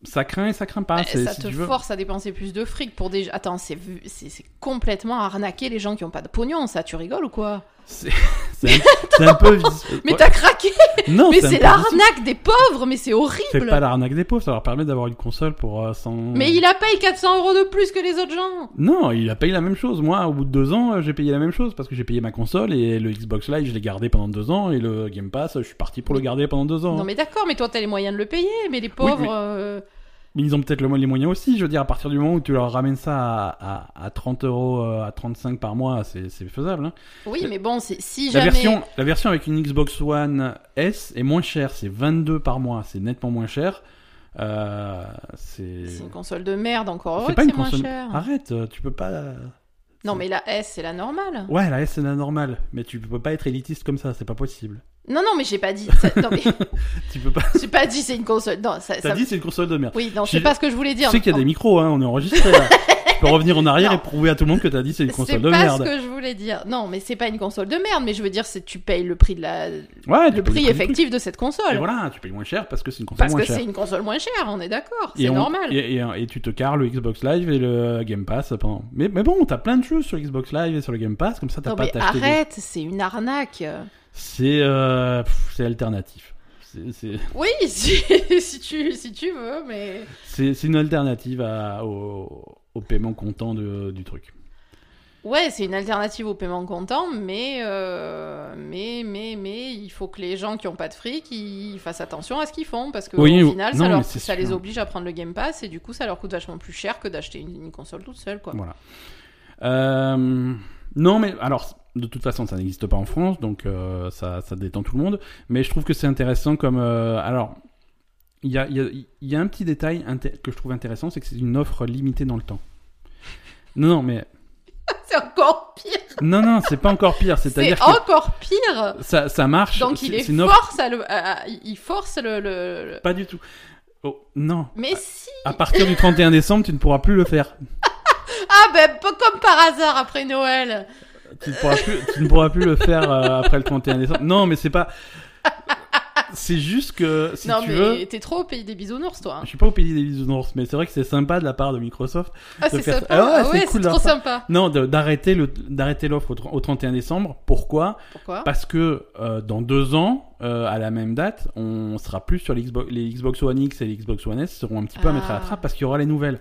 Ça craint et ça craint pas. C'est- ça si te force à dépenser plus de fric pour des. Attends, c'est c'est c'est complètement arnaquer les gens qui ont pas de pognon, ça. Tu rigoles ou quoi? C'est [laughs] c'est un, c'est un peu. [laughs] Mais t'as craqué [laughs] Non, Mais c'est l'arnaque des pauvres, mais c'est C'est horrible pas l'arnaque des pauvres, ça leur permet d'avoir une console pour euh, 100... Mais il a payé 400 euros de plus que les autres gens Non, il a payé la même chose. Moi, au bout de deux ans, euh, j'ai payé la même chose parce que j'ai payé ma console et le Xbox Live, je l'ai gardé pendant deux ans et le Game Pass, je suis parti pour le garder pendant deux ans. Non mais d'accord, mais toi t'as les moyens de le payer, mais les pauvres... mais- euh, Mais ils ont peut-être le- les moyens aussi. Je veux dire, à partir du moment où tu leur ramènes ça à, à, à 30 euros, euh, à 35 par mois, c'est faisable. hein. Oui, mais bon, si La jamais... version, la version avec une Xbox One S est moins chère, c'est 22 par mois, c'est nettement moins cher. Euh, c'est une console de merde, encore c'est pas une c'est moins console. cher. Arrête, euh, tu peux pas. Non mais la S, c'est la normale. Ouais, la S c'est la normale, mais tu peux pas être élitiste comme ça, c'est pas possible. Non, non, mais j'ai pas dit... ça- Non mais [laughs] Tu peux pas. j'ai pas dit c'est une console... Non, ça... T'as ça- dit c'est une console de merde. Oui, non, c'est pas ce que je voulais Tu dire. sais qu'il y a des micros, hein, on est enregistré là. [laughs] tu peux revenir en arrière Non. et prouver à tout le monde que t'as dit c'est une C'est console de pas merde. ce que je voulais dire. Non, mais c'est pas une console de merde, mais je veux dire, c'est tu payes le prix de la, Ouais, tu le prix effectif de cette console. Et voilà, tu payes moins cher parce que c'est une console Parce moins que chère. c'est une console moins chère, on est d'accord, c'est normal. Et, et- et tu te carres le Xbox Live et le Game Pass pendant. Mais, mais bon, t'as plein de jeux sur Xbox Live et sur le Game Pass, comme ça t'as pas mais arrête, c'est une arnaque. C'est euh, c'est alternatif. C'est- C'est [laughs] Oui, si, si tu si tu veux, mais c'est- c'est une alternative à- au, au paiement comptant de- du truc. ouais, c'est une alternative au paiement comptant, mais euh, mais mais mais il faut que les gens qui ont pas de fric, ils fassent attention à ce qu'ils font parce que Oui, au ou- final, non, ça, leur- mais c'est ça sûr. les oblige à prendre le Game Pass et du coup, ça leur coûte vachement plus cher que d'acheter une, une console toute seule, quoi. Voilà. Euh, non, mais alors, de toute façon, ça n'existe pas en France, donc euh, ça, ça détend tout le monde. Mais je trouve que c'est intéressant comme. euh, alors, il y a, il y, a, il y a un petit détail que je trouve intéressant, c'est que c'est une offre limitée dans le temps. Non, non, mais. [laughs] C'est encore pire. Non, non, c'est pas encore pire. C'est C'est-à-dire encore pire. ça, ça marche. Donc il est offre- force à le, à- à- il force le, le- le- Pas du tout. Oh, non. Mais si. À partir du 31 décembre, tu ne pourras plus le faire. [laughs] Ah ben comme par hasard après Noël. Tu ne pourras plus, tu ne pourras plus le faire euh, après le 31 décembre. Non, mais c'est pas. C'est juste que si non tu mais veux. t'es trop au pays des bisounours toi. Je suis pas au pays des bisounours, mais c'est vrai que c'est sympa de la part de Microsoft. Ah de c'est faire- sympa. Ah ouais, Ah c'est ouais, cool c'est de leur trop part. sympa. Non, de- d'arrêter le d'arrêter l'offre au, tr- au 31 décembre. Pourquoi? Pourquoi? Parce que euh, dans deux ans, euh, à la même date, on sera plus sur les Xbox, les Xbox One X et les Xbox One S seront un petit peu à mettre à la Ah. trappe parce qu'il y aura les nouvelles.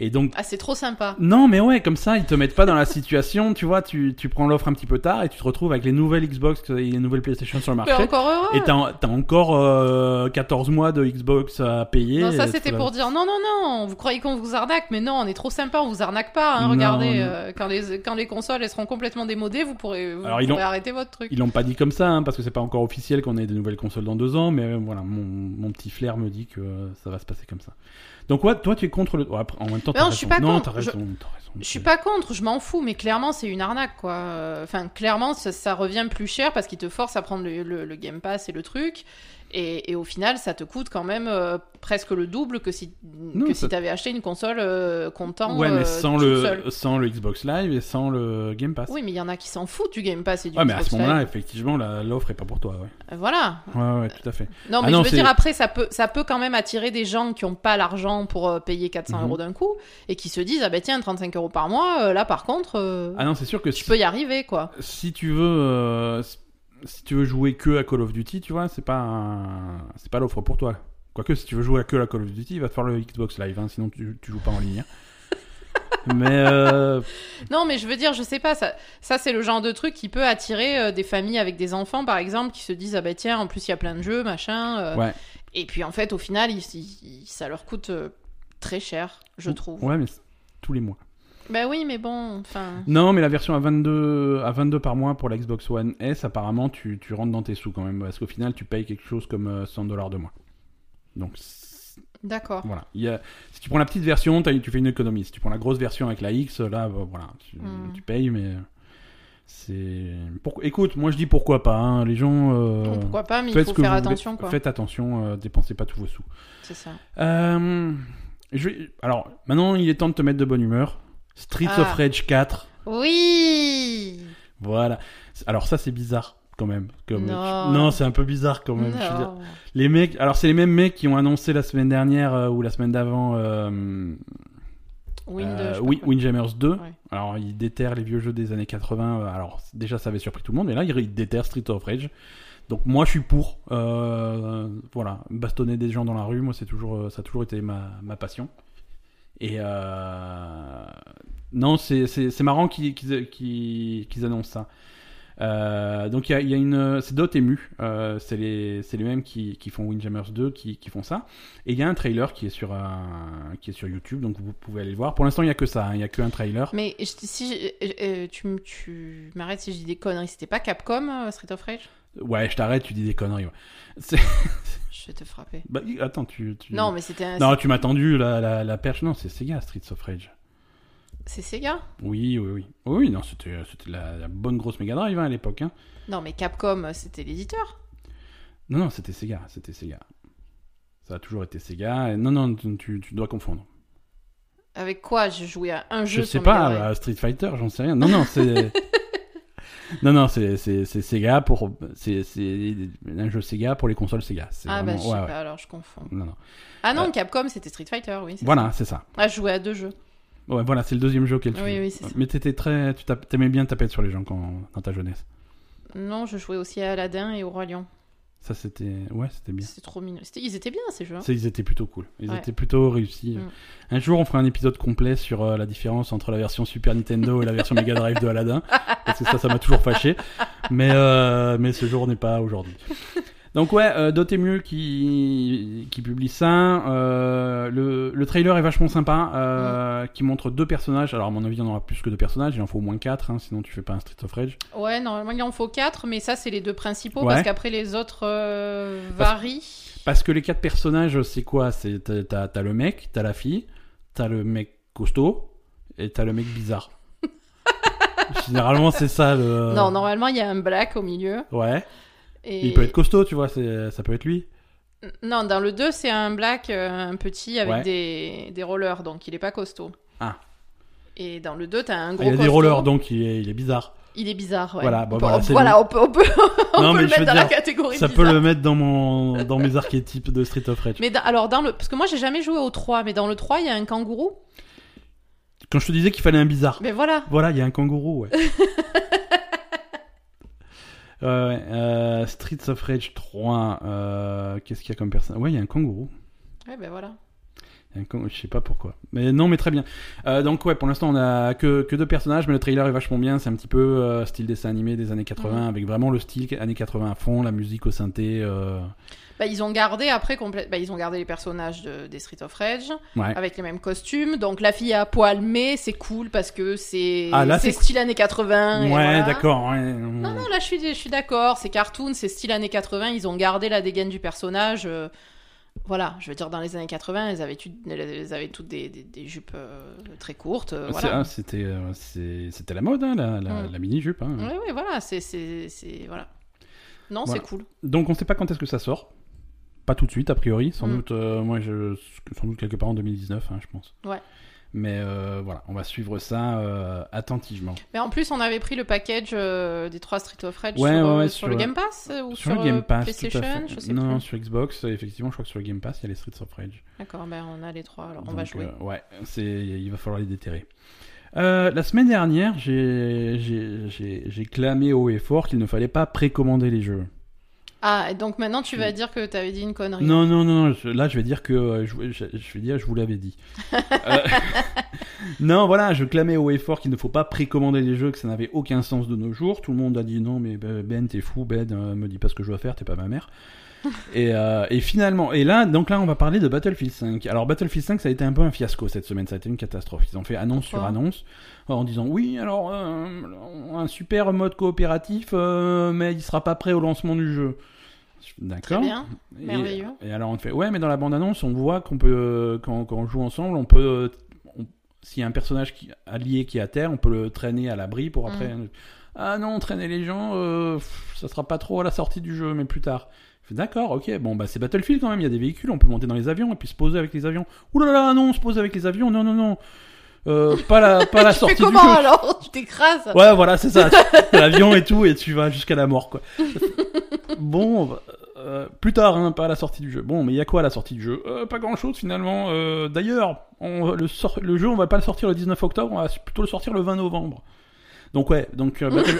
Et donc Ah c'est trop sympa. non, mais ouais, comme ça, ils te mettent pas dans la situation, tu vois, tu, tu prends l'offre un petit peu tard et tu te retrouves avec les nouvelles Xbox et les nouvelles PlayStation sur le marché. encore heureux. Et t'as t'as encore euh, 14 mois de Xbox à payer. Non, ça et c'était pour dire non, non, non, vous croyez qu'on vous arnaque, mais non, on est trop sympa, on vous arnaque pas. Hein, Non, regardez, euh, quand, les, quand les consoles elles seront complètement démodées, vous pourrez, vous Alors, pourrez arrêter votre truc. Ils l'ont pas dit comme ça, hein, parce que c'est pas encore officiel qu'on ait des nouvelles consoles dans deux ans, mais euh, voilà, mon, mon petit flair me dit que euh, ça va se passer comme ça. Donc ouais, toi tu es contre le... ouais, en même temps, Non, raison. je suis pas non, contre. raison, Je- raison. Je suis pas contre, je m'en fous, mais clairement c'est une arnaque quoi. Enfin, clairement ça, ça revient plus cher parce qu'ils te forcent à prendre le, le- le Game Pass et le truc. Et, et au final, ça te coûte quand même euh, presque le double que si, Non, que ça- si t'avais acheté une console euh, comptant. Ouais, mais euh, sans le, sans le Xbox Live et sans le Game Pass. Oui, mais il y en a qui s'en foutent du Game Pass et du ouais, mais à Xbox ce moment-là, effectivement, l'offre est pas pour toi, ouais. Euh, Voilà. Ouais, ouais, tout à fait. Non, Ah mais non, je veux dire, après, ça peut, ça peut quand même attirer des gens qui n'ont pas l'argent pour euh, payer 400 Mhm. euros d'un coup et qui se disent, ah ben tiens, 35 euros par mois, là par contre, Ah non, c'est sûr que tu si, peux y arriver quoi. si tu veux... si- tu veux jouer que à Call of Duty, tu vois, c'est pas un- c'est pas l'offre pour toi. Quoique, si tu veux jouer à que à Call of Duty, il va te faire le Xbox Live, hein, sinon tu, tu joues pas en ligne. hein. [laughs] mais euh, Non, mais je veux dire, je sais pas, ça, ça c'est le genre de truc qui peut attirer euh, des familles avec des enfants, par exemple, qui se disent, ah ben tiens, en plus il y a plein de jeux, machin. euh, ouais, Et puis en fait, au final, ça leur coûte très cher, je trouve. ouais, mais tous les mois. Ben oui, mais bon, enfin. Non, mais la version à 22, à 22 par mois pour la Xbox One S, apparemment, tu, tu rentres dans tes sous quand même. Parce qu'au final, tu payes quelque chose comme euh, 100 dollars de mois. Donc, D'accord. voilà. Il y a, si tu prends la petite version, tu fais une économie. Si tu prends la grosse version avec la X, là, bah, voilà, tu, Hmm. tu payes, mais c'est. Pour... Écoute, moi je dis pourquoi pas. hein, Les gens. euh, pourquoi pas, mais il faut faire voulez. attention, quoi. Faites attention, euh, dépensez pas tous vos sous. C'est ça. Euh, je vais- Alors, maintenant, il est temps de te mettre de bonne humeur. Streets Ah. of Rage 4. Oui Voilà. Alors ça c'est bizarre quand même. Comme... Non. Non, c'est un peu bizarre quand même. je veux dire. Non. Les mecs, alors c'est les mêmes mecs qui ont annoncé la semaine dernière euh, ou la semaine d'avant euh, Wind, euh, je sais pas Wi- quoi. Windjammers 2. Ouais. Alors ils déterrent les vieux jeux des années 80. euh, Alors déjà ça avait surpris tout le monde, mais là ils, déterrent Street of Rage. Donc moi je suis pour. Euh, voilà, bastonner des gens dans la rue, moi c'est toujours, euh, ça a toujours été ma, ma passion. Et euh, non, c'est marrant qu'ils qu'ils- qu'ils annoncent ça. Euh, donc il y a, y a une, c'est Dotemu, euh, c'est les, c'est les mêmes qui, qui font Windjammers 2 qui, qui font ça. Et il y a un trailer qui est sur un, qui est sur YouTube, donc vous pouvez aller le voir. Pour l'instant il y a que ça, hein, il y a que un trailer. Mais je- si je- euh, euh, tu, m'arrêtes si je dis des conneries, c'était pas Capcom euh, Street of Rage? Ouais, je t'arrête, tu dis des conneries. ouais. Vais te frapper. Bah, attends, tu, tu... Non, mais c'était un... non, tu m'as tendu la, la, la perche. Non, c'est Sega Streets of Rage. C'est Sega? Oui, oui, oui. Oui, non, c'était, la, la bonne grosse Mega Drive hein, à l'époque. Hein. Non, mais Capcom, euh, c'était l'éditeur. Non, non, c'était Sega, c'était Sega. Ça a toujours été Sega. Non, non, tu, tu- tu dois confondre. Avec quoi J'ai joué à un jeu Je sais sur pas, Mega Drive? à Street Fighter, j'en sais rien. Non, non, c'est. [laughs] non, non, c'est, Sega pour. C'est, un jeu Sega pour les consoles Sega. Ah bah je sais ouais, ouais. pas, alors je confonds. Non, non. Ah non, Euh, Capcom, c'était Street Fighter, oui. Voilà, c'est ça. Ah, je jouais à deux jeux. Ouais, voilà, c'est le deuxième jeu auquel tu Oui, oui, c'est ça. Mais t'étais très. Tu t'aimais bien taper sur les gens quand, dans ta jeunesse. Non, je jouais aussi à Aladdin et au Roi Lion. Ça, c'était. Ouais, c'était bien. C'était trop mignon. C'était- Ils étaient bien ces jeux. hein. C'est- Ils étaient plutôt cool. Ils Ouais. étaient plutôt réussis. Mm. Un jour, on fera un épisode complet sur euh, la différence entre la version Super Nintendo et la version Mega Drive de Aladdin. Parce que ça, ça m'a toujours fâché. Mais, euh, mais ce jour n'est pas aujourd'hui. Donc ouais, euh, Dotemu qui, qui publie ça. Euh, le, le trailer est vachement sympa, euh, qui montre deux personnages. Alors à mon avis, il y en aura plus que deux personnages. Il en faut au moins quatre, hein, sinon tu fais pas un Street of Rage. Ouais, normalement il en faut quatre, mais ça c'est les deux principaux Ouais. parce qu'après les autres euh, Parce- varient. Parce que les quatre personnages, c'est quoi? C'est t'as- t'as t'as le mec, t'as la fille, t'as le mec costaud et t'as le mec bizarre. [laughs] Généralement, c'est ça le. Non, normalement il y a un black au milieu. Ouais. Et... Il peut être costaud, tu vois. Ça peut être lui. Non, dans le 2 c'est un black, euh, un petit avec Ouais. des... des rollers, donc il est pas costaud. Ah. Et dans le 2 t'as un Ah, gros il a des rollers, donc il est, il est bizarre. Il est bizarre, ouais. Voilà, bon, on peut, voilà, on- voilà, peut, on peut, [laughs] on Non, peut le mettre dans la catégorie Ça bizarre. peut le mettre dans mon dans mes archétypes de Street of Rage. Mais dans- alors dans le parce que moi j'ai jamais joué au 3 mais dans le 3 il y a un kangourou. Quand je te disais qu'il fallait un bizarre. Mais voilà. Voilà, il y a un kangourou, ouais. [laughs] Euh, Streets of Rage 3, euh, qu'est-ce qu'il y a comme personne Ouais, il y a un kangourou. Ouais, ben voilà. Un Je sais pas pourquoi. Mais non, mais très bien. Euh, donc ouais, pour l'instant on a que, que deux personnages, mais le trailer est vachement bien. C'est un petit peu euh, style dessin animé des années 80, Mhm. avec vraiment le style années 80 à fond, la musique au synthé. euh, Bah, ils ont gardé après complè- bah, ils ont gardé les personnages de, des Street of Rage Ouais. avec les mêmes costumes. Donc la fille à poil mais c'est cool parce que c'est Ah, c'est style années 80 et Ouais, voilà. d'accord. ouais. Non non, là je suis je suis d'accord, c'est cartoon, c'est style années 80, ils ont gardé la dégaine du personnage. euh, voilà, je veux dire dans les années 80, elles avaient, elles avaient toutes des, des, des jupes euh, très courtes, euh, C'est- voilà. ah, C'était euh, c'était la mode, hein, la, la, Mm. la mini-jupe. hein. Ouais ouais, voilà, c'est voilà. Non, Voilà. c'est cool. Donc on sait pas quand est-ce que ça sort. Pas tout de suite, a priori. Sans Mm. doute, euh, moi, je, sans doute quelque part en 2019, hein, je pense. Ouais. Mais euh, voilà, on va suivre ça euh, attentivement. Mais en plus, on avait pris le package euh, des trois Street of Rage Ouais, sur, ouais, ouais, sur sur le Game Pass ou Sur, sur, le Game Pass, PlayStation, je sais non, plus. sur Xbox, effectivement, je crois que sur le Game Pass, il y a les Streets of Rage. D'accord, ben on a les trois, alors on va jouer. ouais, c'est, il va falloir les déterrer. La semaine dernière, j'ai, j'ai, j'ai, j'ai clamé haut et fort qu'il ne fallait pas précommander les jeux. Ah, donc maintenant tu vas dire que t'avais dit une connerie. Non, non, non, je- là je vais dire que euh, je, je- je vais dire je vous l'avais dit. [laughs] Euh, [laughs] non, voilà, je clamais haut et fort qu'il ne faut pas précommander les jeux, que ça n'avait aucun sens de nos jours. Tout le monde a dit non, mais Ben, Ben, t'es fou, Ben, euh, me dis pas ce que je dois faire, t'es pas ma mère. [laughs] et, euh, et finalement, et là, donc là, on va parler de Battlefield 5. Alors Battlefield 5, ça a été un peu un fiasco cette semaine, ça a été une catastrophe. Ils ont fait annonce sur annonce en disant oui, alors euh, un super mode coopératif, euh, mais il sera pas prêt au lancement du jeu. D'accord. merveilleux. Et, alors on te fait ouais, mais dans la bande annonce, on voit qu'on peut euh, quand, quand on joue ensemble, on peut euh, on- s'il y a un personnage qui, allié qui est à terre, on peut le traîner à l'abri pour après. Ah non, traîner les gens, euh, ça sera pas trop à la sortie du jeu, mais plus tard. D'accord, ok, bon bah c'est Battlefield quand même, il y a des véhicules, on peut monter dans les avions et puis se poser avec les avions. Ouh là là, non, se poser avec les avions, non non non. Euh, pas la, [laughs] pas la Tu sortie fais du comment jeu. alors? Tu t'écrases Ouais, voilà, c'est ça. L'avion et tout, et tu vas jusqu'à la mort, quoi. [laughs] bon, euh, plus tard, hein, pas à la sortie du jeu. Bon, mais il y a quoi à la sortie du jeu? Euh, Pas grand-chose finalement. Euh, D'ailleurs, on- le, le jeu, on va pas le sortir le 19 octobre, on va plutôt le sortir le 20 novembre. Donc ouais, donc, [laughs] Battle-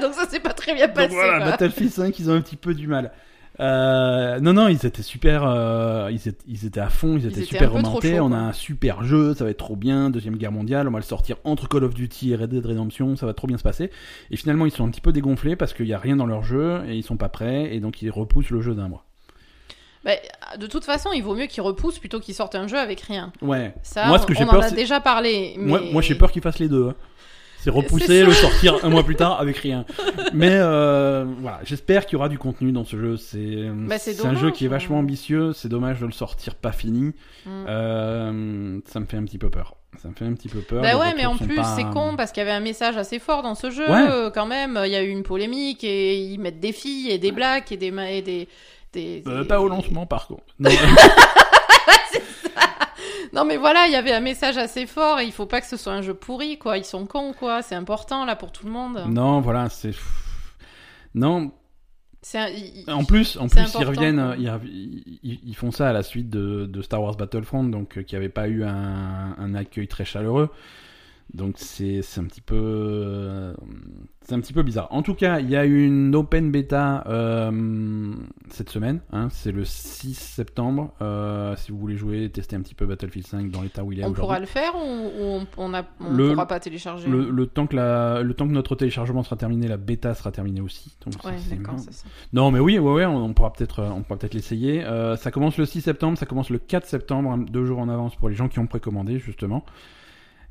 Donc ça s'est pas très bien passé. donc voilà. Battlefield 5, ils ont un petit peu du mal. Euh, non, non, ils étaient super, euh, ils, étaient, ils étaient à fond, ils étaient étaient super remontés. on a un super jeu, ça va être trop bien. Deuxième guerre mondiale, on va le sortir entre Call of Duty et Red Dead Redemption, ça va trop bien se passer. Et finalement, ils sont un petit peu dégonflés parce qu'il y a rien dans leur jeu et ils sont pas prêts et donc ils repoussent le jeu d'un mois. Bah, de toute façon, il vaut mieux qu'ils repoussent plutôt qu'ils sortent un jeu avec rien. Ouais. Ça, Moi, ce on- que j'ai on peur, en a déjà parlé. Mais... Moi, moi j'ai peur qu'ils fassent les deux. hein. C'est repousser, le sortir un mois plus tard avec rien. [laughs] Mais euh, voilà, j'espère qu'il y aura du contenu dans ce jeu. C'est Bah, un jeu qui est vachement hein. ambitieux. C'est dommage de le sortir pas fini. Mm. Euh, ça me fait un petit peu peur. Ça me fait un petit peu peur. Bah ouais, mais en plus, pas- c'est con parce qu'il y avait un message assez fort dans ce jeu. Ouais. euh, Quand même, il y a eu une polémique et ils mettent des filles et des blacks et des. Et des, des- Euh, des- pas au lancement par contre. Non, [laughs] Non, mais voilà, il y avait un message assez fort et il faut pas que ce soit un jeu pourri, quoi. Ils sont cons, quoi. C'est important, là, pour tout le monde. non, voilà, c'est. Non, un- En plus, en plus ils important, reviennent, ils, rev- ils- ils font ça à la suite de, de Star Wars Battlefront, donc euh, qui avait pas eu un, un accueil très chaleureux. Donc c'est un petit peu euh, c'est un petit peu bizarre. En tout cas, il y a eu une open beta euh, cette semaine. hein, c'est le 6 septembre. Euh, si vous voulez jouer, tester un petit peu Battlefield 5 dans l'état où il est on pourra le faire ou, on, Le- pourra pas télécharger Le, le temps que la, le temps que notre téléchargement sera terminé, la bêta sera terminée aussi. Donc Ouais, ça. Non, mais oui, ouais, ouais, on, on pourra peut-être, on pourra peut-être l'essayer. Euh, ça commence le 6 septembre, ça commence le 4 septembre, hein, deux jours en avance pour les gens qui ont précommandé justement.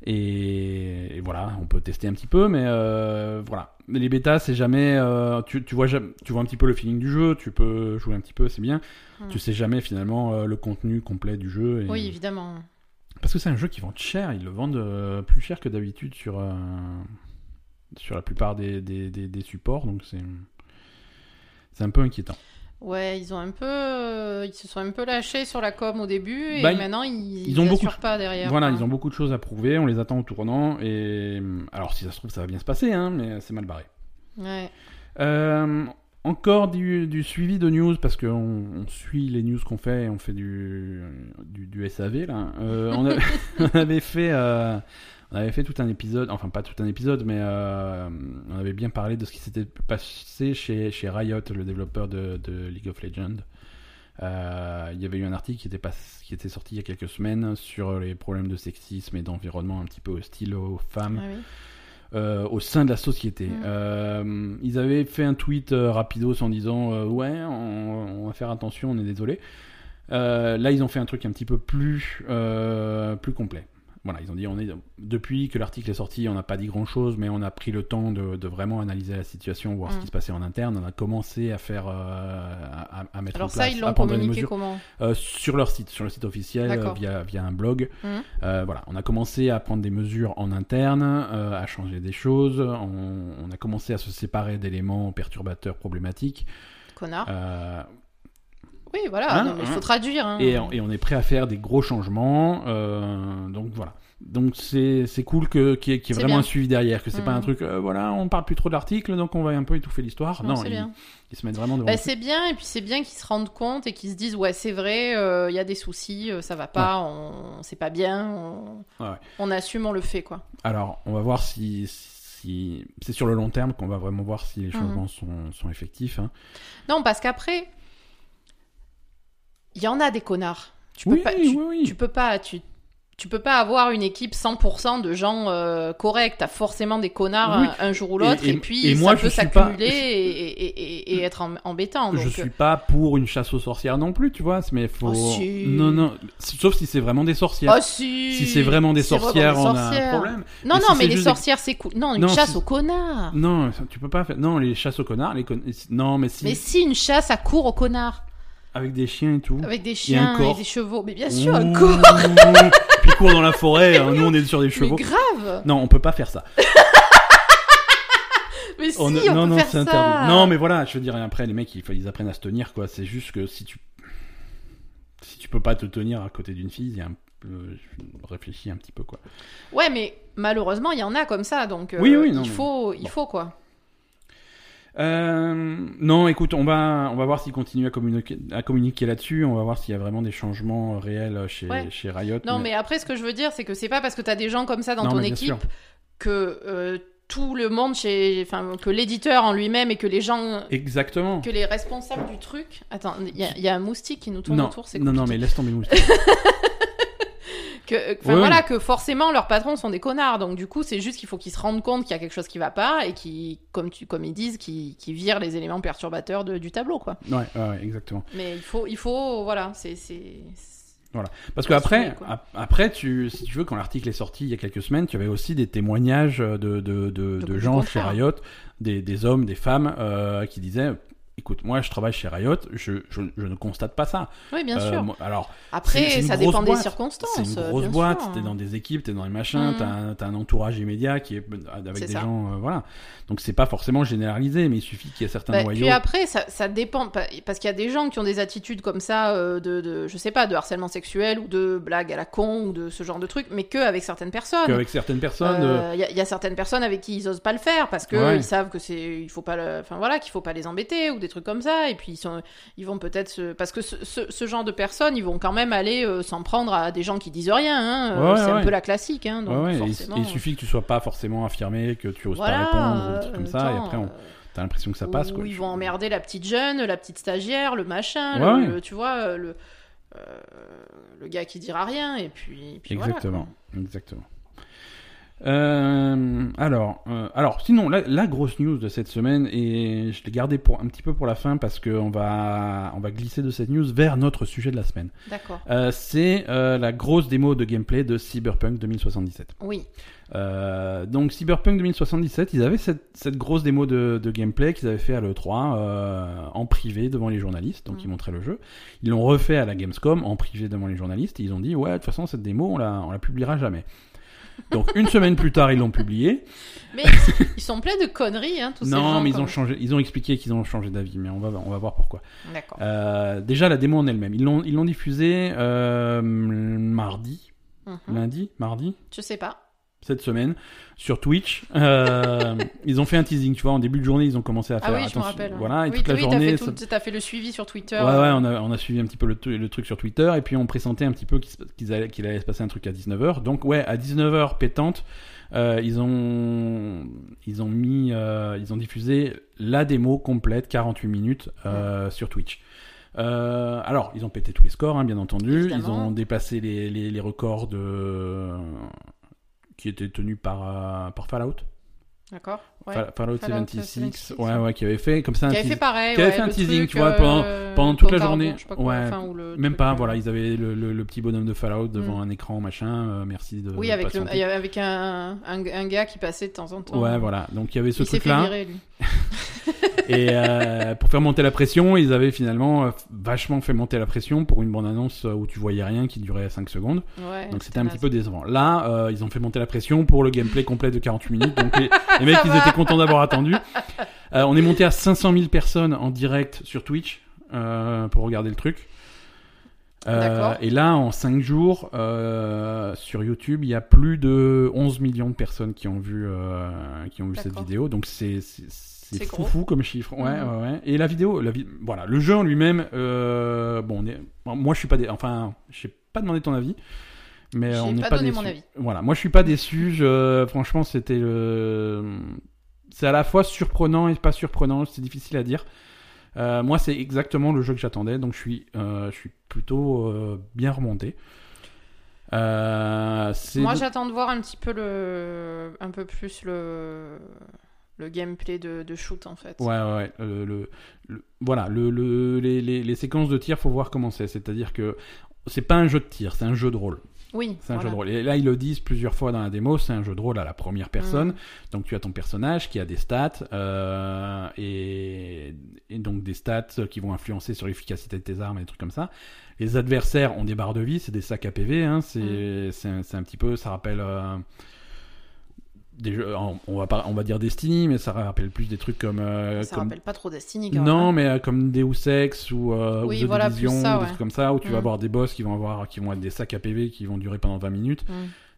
Et, et voilà, on peut tester un petit peu, mais euh, voilà. Les bêtas, c'est jamais, euh, tu, tu vois, tu vois un petit peu le feeling du jeu, tu peux jouer un petit peu, c'est bien. Hmm. Tu sais jamais finalement euh, le contenu complet du jeu. Et... Oui, évidemment. Parce que c'est un jeu qui vend cher, ils le vendent plus cher que d'habitude sur, sur la plupart des, des, des- des supports, donc c'est c'est un peu inquiétant. Ouais, ils ont un peu, euh, ils se sont un peu lâchés sur la com au début et Bah, maintenant ils, ils ont beaucoup pas derrière. Voilà, ils ont beaucoup de choses à prouver, on les attend au tournant, et alors si ça se trouve ça va bien se passer, hein, mais c'est mal barré. Ouais. Euh, encore du, du suivi de news, parce qu'on on suit les news qu'on fait, et on fait du, du, du SAV là. Euh, [laughs] on, avait fait... euh, on avait fait tout un épisode, enfin pas tout un épisode, mais euh, on avait bien parlé de ce qui s'était passé chez, chez Riot, le développeur de, de League of Legends. Euh, il y avait eu un article qui était, pas, qui était sorti il y a quelques semaines sur les problèmes de sexisme et d'environnement un petit peu hostile aux femmes oui. euh, au sein de la société. Mm. Euh, ils avaient fait un tweet euh, rapidos en disant ouais, on, on va faire attention, on est désolé. Là, ils ont fait un truc un petit peu plus plus complet. Voilà, ils ont dit on est depuis que l'article est sorti, on n'a pas dit grand chose, mais on a pris le temps de, de vraiment analyser la situation, voir ce Mm. qui se passait en interne. On a commencé à faire euh, à, à mettre en Alors place, ça, ils à l'ont communiqué mesures. comment Euh, sur leur site, sur le site officiel, euh, via, via un blog. Euh, voilà, on a commencé à prendre des mesures en interne, à changer des choses. On, on a commencé à se séparer d'éléments perturbateurs problématiques. Connard. Oui, voilà. hein, non, mais il hein. faut traduire. hein. et, on- et on est prêt à faire des gros changements. euh, donc voilà. Donc c'est cool que qu'il y ait, qu'il y ait vraiment bien. un suivi derrière, que c'est pas Mhm. un truc, euh, voilà, on parle plus trop de l'article, donc on va un peu étouffer l'histoire. Non, Non, c'est ils, bien. ils se mettent vraiment devant. Bah, c'est bien, et puis c'est bien qu'ils se rendent compte et qu'ils se disent ouais c'est vrai, euh, il y a des soucis, ça va pas, on c'est pas bien, on... Ouais, ouais. on assume, on le fait quoi. Alors, on va voir si, si c'est sur le long terme qu'on va vraiment voir si les Mhm. changements sont, sont effectifs. hein. Non parce qu'après il y en a des connards. Tu oui, peux pas, oui, tu, oui. tu peux pas, tu tu peux pas avoir une équipe 100% de gens euh, corrects. T'as forcément des connards Oui. un, un jour ou l'autre, Et- et, et- puis et ça je peut suis pas- s'accumuler et, être em- embêtant. je donc, suis euh, pas pour une chasse aux sorcières non plus, tu vois, mais faut. Oh, si. Non, non, sauf si c'est vraiment des sorcières. Oh si si c'est vraiment des vraiment sorcières, des on a un problème. Non, Mais si non, mais les juste sorcières, c'est cool. Non, une Non, chasse aux connards. Non, tu peux pas faire. Non, les chasses aux connards, les con- non, mais si Mais si, une chasse à court aux connards. Avec des chiens et tout. Avec des chiens et des chevaux. Mais bien sûr, un corps. [laughs] Puis ils courent dans la forêt. hein, nous, on est sur des Mais chevaux. grave. Non, on peut pas faire ça. [laughs] Mais si, On- on, non, peut non, faire ça. interdit. Non, mais voilà, je veux dire, après, les mecs, ils, ils apprennent à se tenir, quoi. C'est juste que si tu. Si tu peux pas te tenir à côté d'une fille, il y a un euh, je réfléchis un petit peu quoi. Ouais, mais malheureusement, il y en a comme ça, donc euh, Oui, oui, non, il mais- faut, il bon. faut quoi. Euh, non, écoute, on va, on va voir s'ils continuent à communiquer, à communiquer là-dessus. On va voir s'il y a vraiment des changements euh, réels chez, Ouais. chez Riot. Non, mais après, ce que je veux dire, c'est que c'est pas parce que t'as des gens comme ça dans Non, ton équipe sûr. que euh, tout le monde chez, enfin, que l'éditeur en lui-même et que les gens, Exactement. que les responsables du truc. Attends, il y, a- il y a un moustique qui nous tourne Non, autour, c'est non, non, mais laisse tomber le moustique. [laughs] que, euh, enfin, voilà, que forcément leurs patrons sont des connards. Donc du coup, c'est juste qu'il faut qu'ils se rendent compte qu'il y a quelque chose qui va pas et qui, comme tu, comme ils disent, qui, qui virent les éléments perturbateurs de- du tableau, quoi. ouais, exactement. Mais il faut, il faut, voilà, c'est, c'est. Parce que après, tu, si tu veux, quand l'article est sorti il y a quelques semaines, tu avais aussi des témoignages de, de, de, gens chez. Riot, des, des hommes, des femmes, euh, qui disaient, écoute, moi, je travaille chez Riot, je, je, je ne constate pas ça. Oui, bien Euh, sûr. moi- alors, Après, ça dépend des boîte. circonstances. c'est une grosse boîte, sûr. t'es dans des équipes, t'es dans les machins, Mm. t'as un, un entourage immédiat qui est avec C'est des ça. gens, euh, voilà. Donc c'est pas forcément généralisé, mais il suffit qu'il y ait certains Bah, noyaux. puis après, ça, ça dépend. pa- Parce qu'il y a des gens qui ont des attitudes comme ça, euh, de, de, je sais pas, de harcèlement sexuel ou de blagues à la con ou de ce genre de trucs, mais que avec certaines personnes. Qu'avec certaines personnes, euh, Euh, Il y, y a certaines personnes avec qui ils osent pas le faire parce que Ouais. savent que c'est, il faut pas, enfin voilà, qu'il faut pas les embêter ou des trucs comme ça. Et puis ils sont, ils vont peut-être se, parce que ce, ce- ce genre de personnes, ils vont quand même aller euh, s'en prendre à des gens qui disent rien. hein. Euh, Ouais, c'est ouais. un peu la classique. Hein, donc il- suffit que tu sois pas forcément affirmé, que tu oses voilà, pas répondre, ou des trucs comme euh, ça, et après on, euh, t'as l'impression que ça passe. Quoi. ils vont emmerder la petite jeune, la petite stagiaire, le machin, le, tu vois, euh, le, euh, le gars qui dira rien, et puis, puis voilà, exactement. Euh, alors, euh, alors, sinon, la, la grosse news de cette semaine, et je l'ai gardé pour un petit peu pour la fin parce qu'on va, on va glisser de cette news vers notre sujet de la semaine. D'accord. Euh, c'est euh, la grosse démo de gameplay de Cyberpunk 2077. Oui. Euh, donc Cyberpunk 2077, ils avaient cette, cette grosse démo de, de gameplay qu'ils avaient fait à l'E3 euh, en privé devant les journalistes, donc Mm. ils montraient le jeu. Ils l'ont refait à la Gamescom en privé devant les journalistes, et ils ont dit ouais de toute façon cette démo on la, on la publiera jamais. Donc une semaine plus tard ils l'ont publiée. Mais ils sont pleins de conneries, hein, tous ces Non mais ils comme- ont changé, ils ont expliqué qu'ils ont changé d'avis, mais on va, on va voir pourquoi. D'accord. Euh, déjà la démo en elle-même, ils l'ont, ils l'ont diffusée euh, mardi, Mhm. lundi, mardi, Je sais pas. Cette semaine sur Twitch. Euh, [laughs] ils ont fait un teasing, tu vois, en début de journée, ils ont commencé à Ah faire oui, je me rappelle. Voilà, et oui, toute la oui, journée. T'as fait, tout- fait le suivi sur Twitter. Ouais, ouais, on a, on a suivi un petit peu le, tru- le truc sur Twitter et puis on pressentait un petit peu qu'il qu'il allait se passer un truc à 19h. Donc, ouais, à 19h pétante, euh, ils, ont, ils ont mis, euh, ils ont diffusé la démo complète, 48 minutes, euh, sur Twitch. Euh, alors, ils ont pété tous les scores, hein, bien entendu. Évidemment. Ils ont dépassé les, les, les records de... qui étaient tenus par, euh, par Fallout. D'accord. Ouais. Fallout, Fallout 76, 76, ouais, ouais. qui avait fait comme ça un Qui avait teas- fait pareil. qui avait ouais, fait un teasing, truc, tu vois, euh, pendant- pendant toute la journée. pas quoi, Ouais. enfin, Même pas, euh, voilà, ils avaient le, le- le petit bonhomme de Fallout devant Mm. un écran, machin, euh, merci de Oui, de avec, le, avec un, un, un gars qui passait de temps en temps. Ouais, voilà, donc il y avait ce Il s'est fait truc-là. [laughs] et euh, pour faire monter la pression, ils avaient finalement euh, vachement fait monter la pression pour une bande-annonce euh, où tu voyais rien qui durait 5 secondes, Ouais, donc c'était un petit peu décevant. Là, euh, ils ont fait monter la pression pour le gameplay complet de 48 minutes, donc les, [laughs] les mecs, ils étaient contents d'avoir attendu. Euh, on est monté à 500 000 personnes en direct sur Twitch pour regarder le truc. Euh, et là, en 5 jours, euh, sur YouTube, il y a plus de 11 millions de personnes qui ont vu, euh, qui ont vu cette vidéo. Donc c'est c'est- fou fou comme chiffre. Ouais, Mhm. ouais, ouais. Et la vidéo, la vi- voilà, le jeu en lui-même, euh, bon, on est- bon, moi je suis pas, dé- enfin, je sais pas demandé ton avis. Mais on n'est pas pas, donné déçu. mon avis. Voilà, moi je suis pas déçu. Je, franchement, c'était le, c'est à la fois surprenant et pas surprenant. C'est difficile à dire. Euh, moi, c'est exactement le jeu que j'attendais, donc je suis, euh, je suis plutôt bien remonté. Moi, j'attends de voir un petit peu le. Un peu plus le. Le gameplay de, de shoot, en fait. Ouais, ouais. Le, voilà, le, le- les, les- les séquences de tir, faut voir comment c'est. C'est-à-dire que c'est pas un jeu de tir, c'est un jeu de rôle. Oui, C'est un voilà. jeu de rôle. Et là, ils le disent plusieurs fois dans la démo, c'est un jeu de rôle à la première personne. Mm. Donc, tu as ton personnage qui a des stats, euh, et, et donc des stats qui vont influencer sur l'efficacité de tes armes et des trucs comme ça. Les adversaires ont des barres de vie, c'est des sacs à PV. Hein, c'est Mm. un, un petit peu, ça rappelle. euh, des jeux, on va pas, on va dire Destiny, mais ça rappelle plus des trucs comme, euh, Ça comme- rappelle pas trop Destiny quand non, mais euh, comme Deus Ex ou, euh, Oui, ou The voilà, Division, ça, des trucs comme ça, où tu vas Mm. avoir des boss qui vont avoir, qui vont être des sacs à PV qui vont durer pendant 20 minutes. Mm.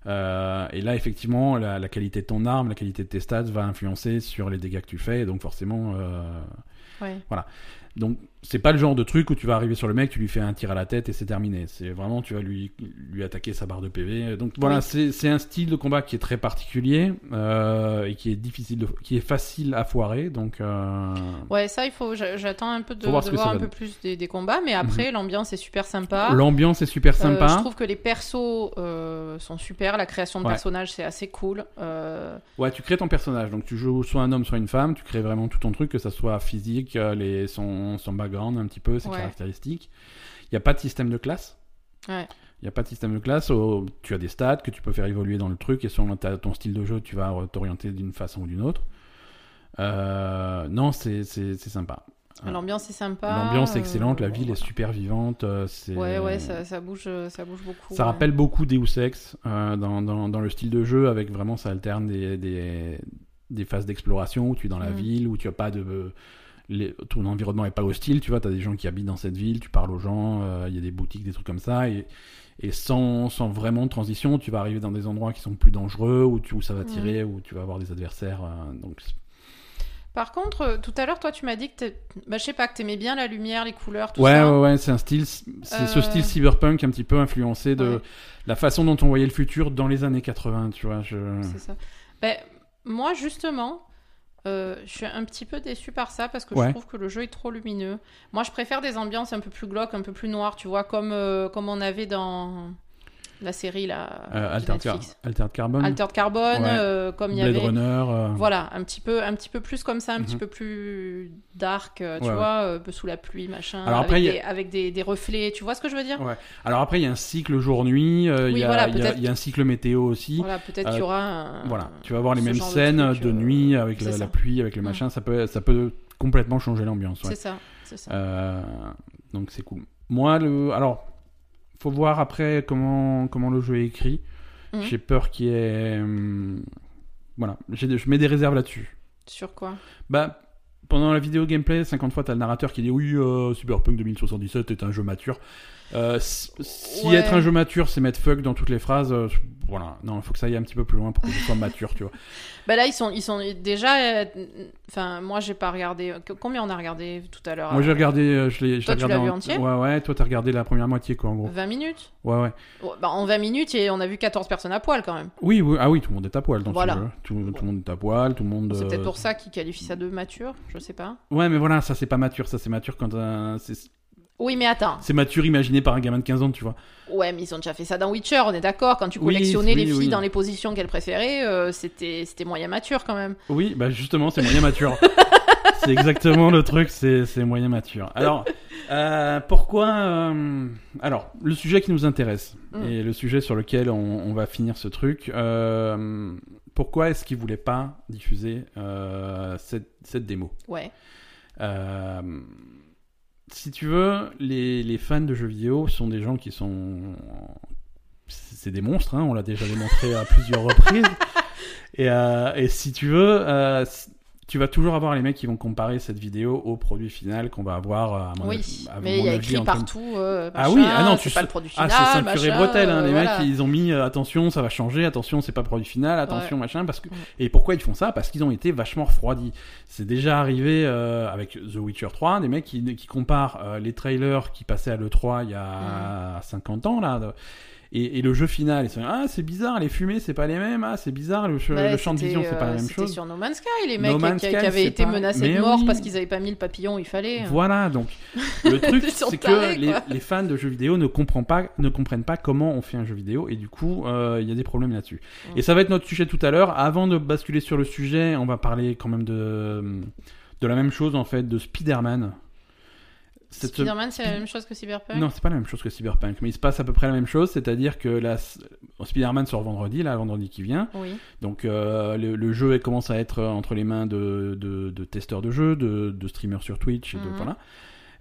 Euh, et là, effectivement, la, la qualité de ton arme, la qualité de tes stats va influencer sur les dégâts que tu fais, et donc forcément. euh, Ouais. Donc, c'est pas le genre de truc où tu vas arriver sur le mec, tu lui fais un tir à la tête et c'est terminé. C'est vraiment, tu vas lui, lui attaquer sa barre de PV. Donc voilà, Oui. c'est un style de combat qui est très particulier euh, et qui est difficile, de, qui est facile à foirer. Donc, euh, Ouais, ça, il faut. j'a- J'attends un peu de, voir de un. Mhm. peu plus des, des combats, mais après, l'ambiance est super sympa. l'ambiance est super Euh, sympa. je trouve que les persos euh, sont super. La création de Ouais. personnages, c'est assez cool. Euh, Ouais, tu crées ton personnage. Donc, tu joues soit un homme, soit une femme. Tu crées vraiment tout ton truc, que ça soit physique, euh, les, son, son background un petit peu, ses Ouais. caractéristiques. Il n'y a pas de système de classe. Ouais. Il n'y a pas de système de classe. oh, tu as des stats que tu peux faire évoluer dans le truc et selon ta- ton style de jeu, tu vas t'orienter d'une façon ou d'une autre. Euh, non, c'est sympa. Ouais. L'ambiance est sympa. L'ambiance est euh, excellente, la ville voilà. est super vivante. c'est- Ouais, ouais, ça, ça bouge, ça bouge beaucoup. Ça ouais. rappelle beaucoup Deus Ex euh, dans, dans, dans le style de jeu, avec vraiment ça alterne des, des, des phases d'exploration où tu es dans la Mhm. ville, où tu as pas de. Les- ton environnement est pas hostile, tu vois, tu as des gens qui habitent dans cette ville, tu parles aux gens, euh, il y a des boutiques, des trucs comme ça, et, et sans, sans vraiment de transition, tu vas arriver dans des endroits qui sont plus dangereux, où, tu, où ça va tirer, où tu vas avoir des adversaires. euh, donc, Par contre, euh, tout à l'heure, toi, tu m'as dit que bah, je sais pas, que t'aimais bien la lumière, les couleurs, tout ouais, ça. ouais, ouais, c'est un style, c'est ce style cyberpunk un petit peu influencé de Ouais. la façon dont on voyait le futur dans les années 80, tu vois. Je... C'est ça. Ben, moi, justement, euh, je suis un petit peu déçue par ça parce que Ouais. je trouve que le jeu est trop lumineux. Moi, je préfère des ambiances un peu plus glauques, un peu plus noires, tu vois, comme, euh, comme on avait dans la série là, Euh, de Altered, Car-. Altered Carbon, Altered Carbone, Ouais. euh, comme il y Blade avait. Runner. euh, Voilà, un petit peu, un petit peu plus comme ça, un petit Mhm. peu plus dark, euh, tu Ouais, vois, euh, sous la pluie, machin, Alors avec, après, a- des, avec des, des reflets, tu vois ce que je veux dire? Ouais. Alors après, il y a un cycle jour-nuit, il Oui, y, voilà, y a- y un cycle météo aussi. Voilà, peut-être qu'il y aura un- Voilà, tu vas avoir les mêmes scènes de, truc, nuit avec la, pluie, avec le machin, ça peut, ça peut complètement changer l'ambiance. C'est ça, c'est ça. Donc c'est cool. Moi, le, alors, faut voir après comment comment le jeu est écrit. Mhm. J'ai peur qu'il y ait, hum, voilà, je mets des réserves là-dessus. Sur quoi? Bah, pendant la vidéo gameplay, 50 fois, t'as le narrateur qui dit oui, euh, Cyberpunk 2077 est un jeu mature. Euh, si Ouais. être un jeu mature, c'est mettre fuck dans toutes les phrases, euh, voilà. Non, il faut que ça aille un petit peu plus loin pour que ce soit mature, tu vois. [laughs] Bah là, ils sont, ils sont déjà. euh, Enfin, moi, j'ai pas regardé. Combien on a regardé tout à l'heure? Moi, j'ai euh, regardé, euh, je l'ai Toi, tu l'as en- vu entier? Ouais, ouais. Toi, t'as regardé la première moitié, quoi, en gros. 20 minutes? Ouais, ouais. Bah, En 20 minutes, et on a vu 14 personnes à poil quand même. Oui, oui, ah oui, tout le monde est à poil dans Voilà. ce jeu. Tout, tout le monde est à poil, tout le monde. C'est euh, peut-être pour ça qu'ils qualifient ça de mature, je sais pas. Ouais, mais voilà, ça c'est pas mature, ça c'est mature quand c'est Oui, mais attends. c'est mature imaginé par un gamin de 15 ans, tu vois. Ouais, mais ils ont déjà fait ça dans Witcher, on est d'accord. Quand tu Oui, collectionnais les oui, filles oui. dans les positions qu'elles préféraient, euh, c'était c'était moyen mature quand même. Oui, bah justement, c'est moyen mature. [laughs] c'est exactement le truc, c'est c'est moyen mature. Alors, euh, pourquoi euh, Alors, le sujet qui nous intéresse Mm. et le sujet sur lequel on, on va finir ce truc. pourquoi est-ce qu'ils voulaient pas diffuser cette, cette démo? Ouais. Euh, si tu veux, les, les fans de jeux vidéo sont des gens qui sont. C'est des monstres, hein, on l'a déjà démontré à plusieurs reprises. [laughs] Et, euh, et si tu veux, euh, tu vas toujours avoir les mecs qui vont comparer cette vidéo au produit final qu'on va avoir. euh, À mon Oui, avis- à mais il y a écrit partout. euh, Ah oui, ah non, tu pas sais- le produit Ah, final. c'est ceinture et machin, bretelles, hein, euh, les voilà. mecs, ils ont mis euh, attention, ça va changer, attention, c'est pas produit final, attention, Ouais. machin, parce que. Et pourquoi ils font ça? Parce qu'ils ont été vachement refroidis. C'est déjà arrivé euh, avec The Witcher 3, des mecs qui, qui comparent les trailers qui passaient à l'E3 il y a 50 ans, là. de- Et, et le jeu final, sont ah c'est bizarre, les fumées c'est pas les mêmes, ah c'est bizarre, le, Ouais, le champ de vision c'est pas la euh, même C'était chose. sur No Man's Sky, les mecs qui, Sky, qui avaient c'est été pas- menacés Mais de mort oui. parce qu'ils avaient pas mis le papillon il fallait. Voilà, donc [laughs] le truc c'est que les, fans de jeux vidéo ne comprennent pas, ne comprennent pas comment on fait un jeu vidéo et du coup euh, il y a des problèmes là-dessus. Et ça va être notre sujet tout à l'heure. Avant de basculer sur le sujet, on va parler quand même de de la même chose en fait de Spider-Man. Cette- Spider-Man, c'est la même chose que Cyberpunk Non, c'est pas la même chose que Cyberpunk, mais il se passe à peu près la même chose, c'est-à-dire que la Spider-Man sort vendredi, là, vendredi qui vient. Oui. Donc euh, le, le jeu commence à être entre les mains de, de, de testeurs de jeux, de, de streamers sur Twitch, et de, Mhm. voilà.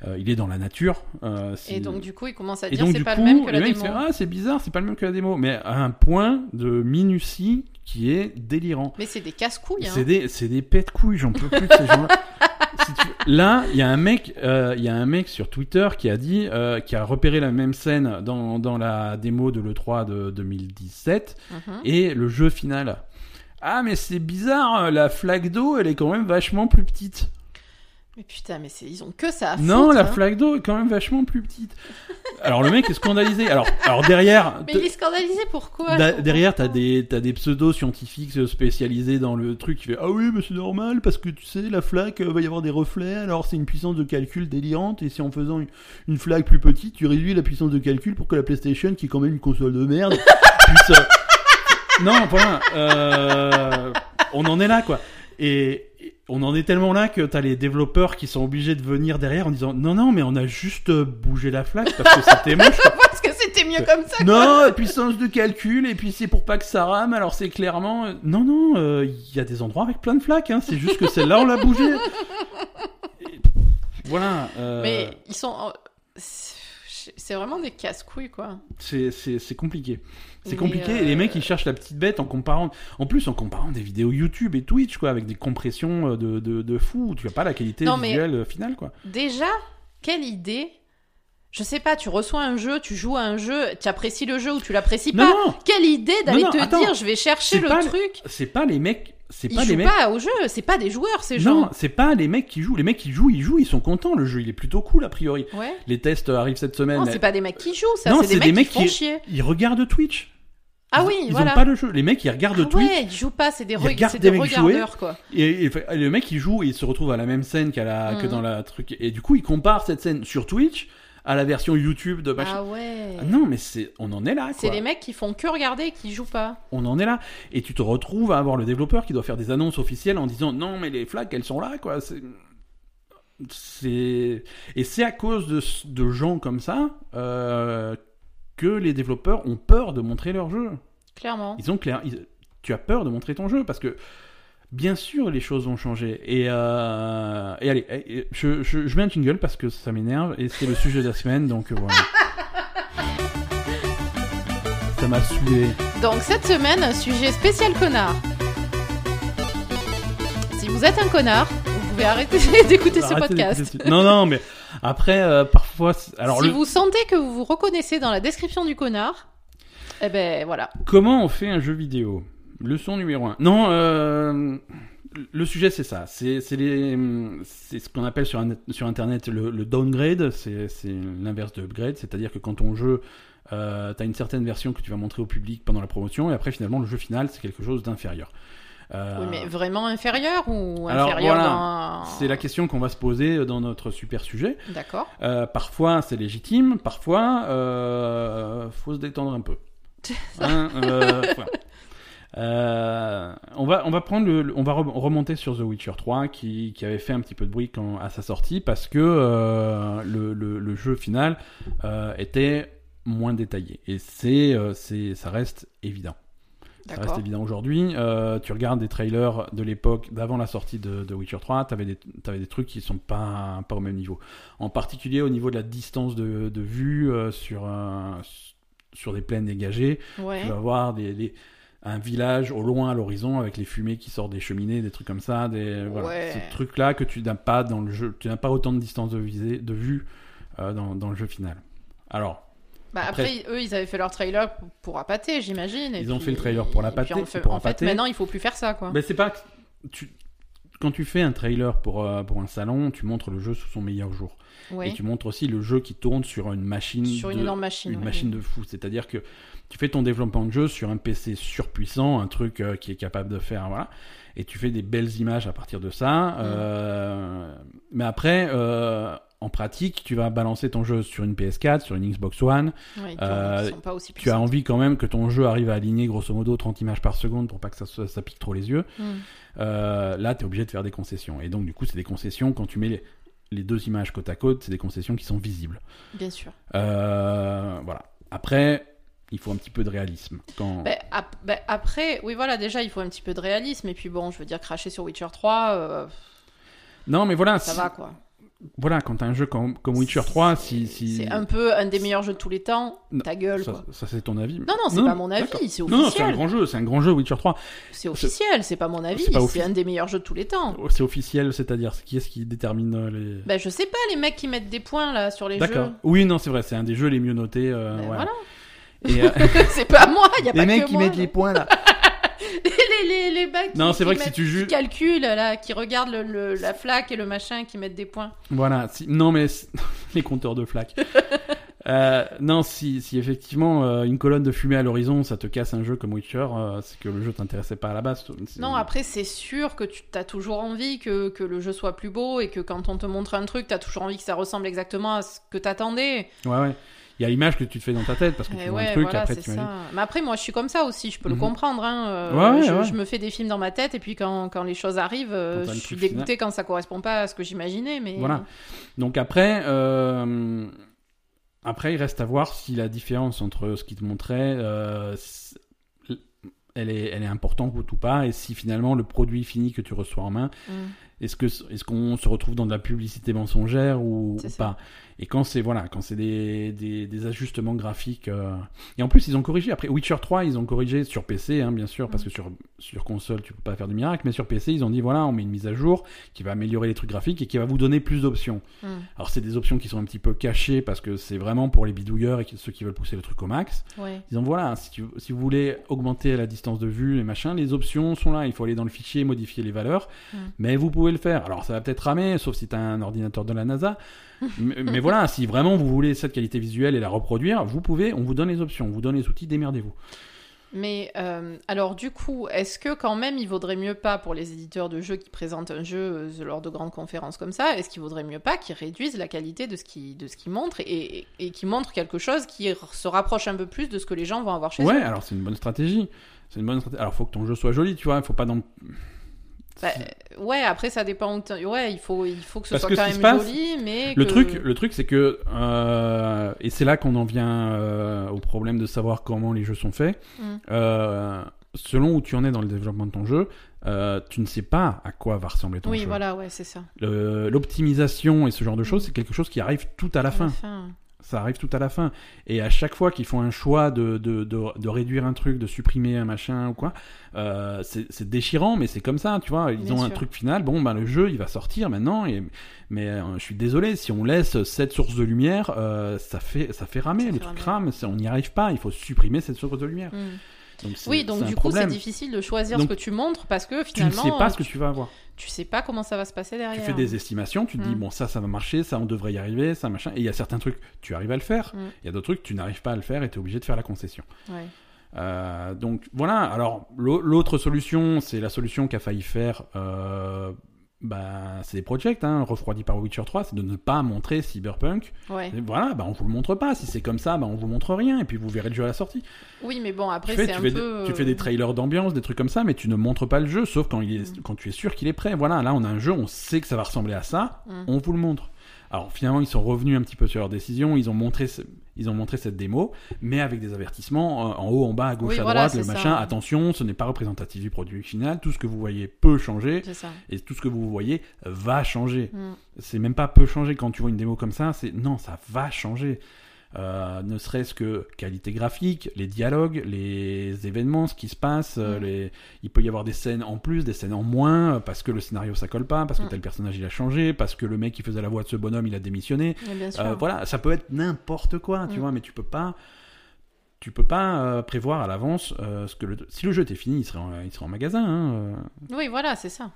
Euh, il est dans la nature. euh, Et donc, du coup, il commence à dire c'est pas coup, le même que la démo. fait, ah, c'est bizarre, c'est pas le même que la démo. Mais à un point de minutie qui est délirant. Mais c'est des casse-couilles. Hein. C'est des, c'est des pets couilles, j'en peux plus de ces gens-là. [laughs] Si tu- Là, il y a un mec, euh, il y a un mec sur Twitter qui a dit, euh, qui a repéré la même scène dans, dans la démo de l'E3 de 2017 Mhm. et le jeu final. Ah, mais c'est bizarre, la flaque d'eau, elle est quand même vachement plus petite. Mais putain, mais c'est- ils ont que ça à non, foutre, la hein. flaque d'eau est quand même vachement plus petite. Alors le mec est scandalisé. Alors, alors derrière, [laughs] Mais il est scandalisé pourquoi Da- derrière, pas. t'as des, t'as des pseudo-scientifiques spécialisés dans le truc qui fait Ah oui, mais c'est normal parce que tu sais, la flaque, euh, va y avoir des reflets, alors c'est une puissance de calcul délirante. Et si en faisant une, une flaque plus petite, tu réduis la puissance de calcul pour que la PlayStation, qui est quand même une console de merde, [laughs] puisse. euh, Non, voilà. euh, on en est là, quoi. Et. On en est tellement là que t'as les développeurs qui sont obligés de venir derrière en disant non non mais on a juste euh, bougé la flaque parce que c'était moche [laughs] Parce que c'était mieux comme ça. non, puissance de calcul, et puis c'est pour pas que ça rame, alors c'est clairement... euh, Non, non, euh, il y a des endroits avec plein de flaques, hein, c'est juste que celle-là, on l'a bougé. Et- Voilà. euh, Mais ils sont. C'est vraiment des casse-couilles, quoi. c'est- compliqué. C'est compliqué, et euh, les mecs, ils cherchent la petite bête en comparant... En plus, en comparant des vidéos YouTube et Twitch, quoi, avec des compressions euh, de, de, de fou, tu as pas la qualité Non, visuelle euh, finale, quoi. Déjà, quelle idée? Je sais pas, tu reçois un jeu, tu joues à un jeu, tu apprécies le jeu ou tu l'apprécies pas. non, Quelle idée d'aller te attends. dire je vais chercher le- truc c'est pas les mecs... C'est Ils pas jouent mecs... pas au jeu, c'est pas des joueurs ces Non, gens. c'est pas les mecs qui jouent. Les mecs qui jouent, ils jouent, ils sont contents. Le jeu, il est plutôt cool a priori. Ouais. Les tests arrivent cette semaine. Non, c'est pas des mecs qui jouent, ça, Non, c'est des, mecs qui font qui- chier. Ils regardent Twitch. Ah Ils- oui, ils voilà. ont pas le jeu. Les mecs, ils regardent Ah Twitch. ouais, ils jouent pas, c'est des, Ils re- c'est des des jouer. regardeurs quoi. Et, et- et le mec, il joue et il se retrouve à la même scène qu'à la, que Mhm. dans la truc. Et du coup, il compare cette scène sur Twitch à la version YouTube de machin. Ah ouais. Ah non, mais c'est, on en est là, C'est les mecs qui font que regarder et qui jouent pas. On en est là. Et tu te retrouves à avoir le développeur qui doit faire des annonces officielles en disant non, mais les flaques, elles sont là, quoi. C'est, c'est, et c'est à cause de, de gens comme ça euh, que les développeurs ont peur de montrer leur jeu. Clairement. Ils ont clair, ils- tu as peur de montrer ton jeu parce que bien sûr les choses vont changer. Et, euh, et allez, et- et je, je, je mets un jingle parce que ça m'énerve et c'est le sujet de la semaine donc euh, voilà. [laughs] Ça m'a saoulé. Donc cette semaine, sujet spécial connard. Si vous êtes un connard, vous pouvez arrêter [laughs] d'écouter ce podcast. Non non mais après euh, parfois alors si le- vous sentez que vous vous reconnaissez dans la description du connard, eh ben voilà. comment on fait un jeu vidéo? Leçon numéro 1. Non, euh, le sujet c'est ça. C'est ce qu'on appelle sur, sur internet le, le downgrade. C'est l'inverse de upgrade, c'est-à-dire que quand ton jeu euh, t'as une certaine version que tu vas montrer au public pendant la promotion et après finalement le jeu final c'est quelque chose d'inférieur. Euh, Oui, mais vraiment inférieur ou Alors, inférieur voilà. dans... C'est la question qu'on va se poser dans notre super sujet. D'accord. Euh, parfois c'est légitime, parfois euh, faut se détendre un peu. [laughs] Hein, voilà. Euh, on va on va prendre le, on va re- remonter sur The Witcher 3 qui, qui avait fait un petit peu de bruit quand, à sa sortie parce que euh, le, le, le jeu final euh, était moins détaillé et c'est c'est ça reste évident. Ça reste évident aujourd'hui. Tu regardes des trailers de l'époque d'avant la sortie de, de Witcher 3, tu avais, des trucs qui sont pas, pas au même niveau. En particulier au niveau de la distance de, de vue sur, sur des plaines dégagées. Ouais. Tu vas avoir des, des- un village au loin à l'horizon avec les fumées qui sortent des cheminées, des trucs comme ça. Des, voilà. Ouais. Ces trucs-là que tu n'as pas dans le jeu. Tu n'as pas autant de distance de, visée, de vue euh, dans, dans le jeu final. Alors, Bah après, eux, ils avaient fait leur trailer pour, appâter, j'imagine. Ils ont fait le trailer pour fait- pour en fait, maintenant, il faut plus faire ça, quoi. Ben, c'est pas tu quand tu fais un trailer pour, euh, pour un salon, tu montres le jeu sous son meilleur jour. Et tu montres aussi le jeu qui tourne sur une machine Sur une de, énorme machine. une machine de fou. C'est-à-dire que tu fais ton développement de jeu sur un PC surpuissant, un truc euh, qui est capable de faire, voilà. Et tu fais des belles images à partir de ça. euh, mais après, euh, en pratique, tu vas balancer ton jeu sur une PS4, sur une Xbox One. Ouais, ils Euh, sont pas aussi Tu as envie quand même que ton jeu arrive à aligner grosso modo 30 images par seconde pour pas que ça, ça pique trop les yeux. Euh, là, tu es obligé de faire des concessions. Et donc, du coup, c'est des concessions, quand tu mets les, les deux images côte à côte, c'est des concessions qui sont visibles. Bien sûr. Euh, voilà. Après, il faut un petit peu de réalisme. Quand... Ap- ben, après, oui, voilà, déjà, il faut un petit peu de réalisme. Et puis bon, je veux dire, cracher sur Witcher 3, euh, non, mais voilà, ça va, quoi. voilà, quand t'as un jeu comme, comme Witcher 3, si. si... C'est un peu un des meilleurs jeux de tous les temps, Non, ta gueule, Ça, ça, c'est ton avis. Non, non, c'est pas mon avis, d'accord. c'est Non, non, c'est un officiel. grand jeu, c'est un grand jeu Witcher 3. C'est officiel, c'est pas mon avis, c'est un des meilleurs jeux de tous les temps. C'est officiel, c'est-à-dire qui est-ce qui détermine euh, les. Bah, je sais pas, les mecs qui mettent des points là sur les D'accord. jeux. Oui, non, c'est vrai, c'est un des jeux les mieux notés. euh, Ben ouais. voilà. Et, euh, [laughs] c'est pas moi, y a pas les mecs que qui moi. mettent les points là. [laughs] les, les, les mecs Non, c'est vrai qui que si mettent- tu juges- qui calculent là, qui regardent le, le- la flaque et le machin, qui mettent des points. Voilà. Si... Non, mais [laughs] les compteurs de flaques. Euh, non, si, si effectivement euh, une colonne de fumée à l'horizon, ça te casse un jeu comme Witcher, euh, c'est que le jeu t'intéressait pas à la base. Non, après, c'est sûr que tu as toujours envie que, que le jeu soit plus beau et que quand on te montre un truc, tu as toujours envie que ça ressemble exactement à ce que t'attendais. Ouais, ouais. Il y a l'image que tu te fais dans ta tête parce que tu vois ouais, un truc, voilà, après c'est tu imagines. ça. Mais après, moi, je suis comme ça aussi, je peux le Mhm. comprendre. Hein. euh, Ouais, je, ouais. je me fais des films dans ma tête et puis quand, quand les choses arrivent, euh, Quand je suis truc dégoûtée quand ça correspond pas à ce que j'imaginais. Mais Voilà. Donc après, euh, après, il reste à voir si la différence entre ce qu'il te montrait, euh, elle est, elle est importante ou pas, et si finalement le produit fini que tu reçois en main, Mm. est-ce que est-ce qu'on se retrouve dans de la publicité mensongère ou, pas? Et quand c'est voilà, quand c'est des, des, des ajustements graphiques, euh, et en plus ils ont corrigé. Après Witcher 3, ils ont corrigé sur PC, hein, bien sûr, parce que sur sur console tu peux pas faire de miracle, mais sur PC ils ont dit voilà, on met une mise à jour qui va améliorer les trucs graphiques et qui va vous donner plus d'options. Mm. Alors c'est des options qui sont un petit peu cachées parce que c'est vraiment pour les bidouilleurs et ceux qui veulent pousser le truc au max. Ouais. Ils ont voilà, si, tu, si vous voulez augmenter la distance de vue et machin, les options sont là. Il faut aller dans le fichier, modifier les valeurs, Mm. mais vous pouvez le faire. Alors ça va peut-être ramer, sauf si tu as un ordinateur de la NASA. Mais, mais voilà, si vraiment vous voulez cette qualité visuelle et la reproduire, vous pouvez, on vous donne les options, on vous donne les outils, démerdez-vous. Mais euh, alors du coup, est-ce que quand même il vaudrait mieux pas pour les éditeurs de jeux qui présentent un jeu euh, lors de grandes conférences comme ça, est-ce qu'il vaudrait mieux pas qu'ils réduisent la qualité de ce qu'ils de ce qu'ils montrent et, et, et qu'ils montrent quelque chose qui se rapproche un peu plus de ce que les gens vont avoir chez Ouais, eux? alors c'est une bonne stratégie. C'est une bonne stratégie. Alors faut que ton jeu soit joli, tu vois, il faut pas dans Bah, Ouais, après ça dépend. Ouais, il faut il faut que ce Parce soit que quand ce même passe, joli, mais Le que- truc, le truc, c'est que euh, et c'est là qu'on en vient euh, au problème de savoir comment les jeux sont faits. Mm. Euh, selon où tu en es dans le développement de ton jeu, tu ne sais pas à quoi va ressembler ton Oui, jeu. voilà, ouais, c'est ça. L'optimisation et ce genre de choses, Mm. c'est quelque chose qui arrive tout à la À fin. Ça arrive tout à la fin. Et à chaque fois qu'ils font un choix de, de, de, de réduire un truc, de supprimer un machin ou quoi, euh, c'est déchirant, mais c'est comme ça, tu vois. Ils Bien ont un truc final. Bon, ben le jeu, il va sortir maintenant. Et, mais euh, je suis désolé, si on laisse cette source de lumière, euh, ça fait ça fait ramer. Ça le fait truc ramer. rame. On n'y arrive pas. Il faut supprimer cette source de lumière. Mm. Donc Oui, donc du coup, c'est difficile de choisir Donc, ce que tu montres parce que Tu ne finalement, sais pas ce que tu vas avoir. tu sais pas comment ça va se passer derrière. Tu fais des estimations, tu te dis Mm. bon ça ça va marcher, ça on devrait y arriver, ça machin. Et il y a certains trucs, tu arrives à le faire. Mm. Il y a d'autres trucs, tu n'arrives pas à le faire et tu es obligé de faire la concession. Ouais. Euh, donc voilà, alors l'au- l'autre solution, c'est la solution qu'a failli faire euh, bah, c'est des projects, hein, refroidis par Witcher 3, c'est de ne pas montrer Cyberpunk. Ouais. Et voilà, bah, on vous le montre pas. Si c'est comme ça, bah, on vous montre rien et puis vous verrez le jeu à la sortie. Oui, mais bon, après, c'est tu, un fais peu. des, tu fais des euh, trailers d'ambiance, des trucs comme ça, mais tu ne montres pas le jeu, sauf quand, il est, Mm. quand tu es sûr qu'il est prêt. Voilà, là on a un jeu, on sait que ça va ressembler à ça, Mm. on vous le montre. Alors finalement, ils sont revenus un petit peu sur leur décision, ils ont montré, ils ont montré cette démo, mais avec des avertissements euh, en haut, en bas, à gauche, Oui, à voilà, droite, le ça. machin. Attention, ce n'est pas représentatif du produit final. Tout ce que vous voyez peut changer, et tout ce que vous voyez va changer. Mm. C'est même pas peu changer quand tu vois une démo comme ça, c'est non, ça va changer. Euh, ne serait-ce que qualité graphique, les dialogues, les événements, ce qui se passe, euh, Mm. les... il peut y avoir des scènes en plus, des scènes en moins, euh, parce que le scénario ça colle pas, parce que Mm. tel personnage il a changé, parce que le mec qui faisait la voix de ce bonhomme il a démissionné. Euh, voilà, ça peut être n'importe quoi, tu Mm. vois, mais tu peux pas, tu peux pas euh, prévoir à l'avance euh, ce que le... si le jeu était fini, il serait en, il serait en magasin. hein, euh. Oui, voilà, c'est ça.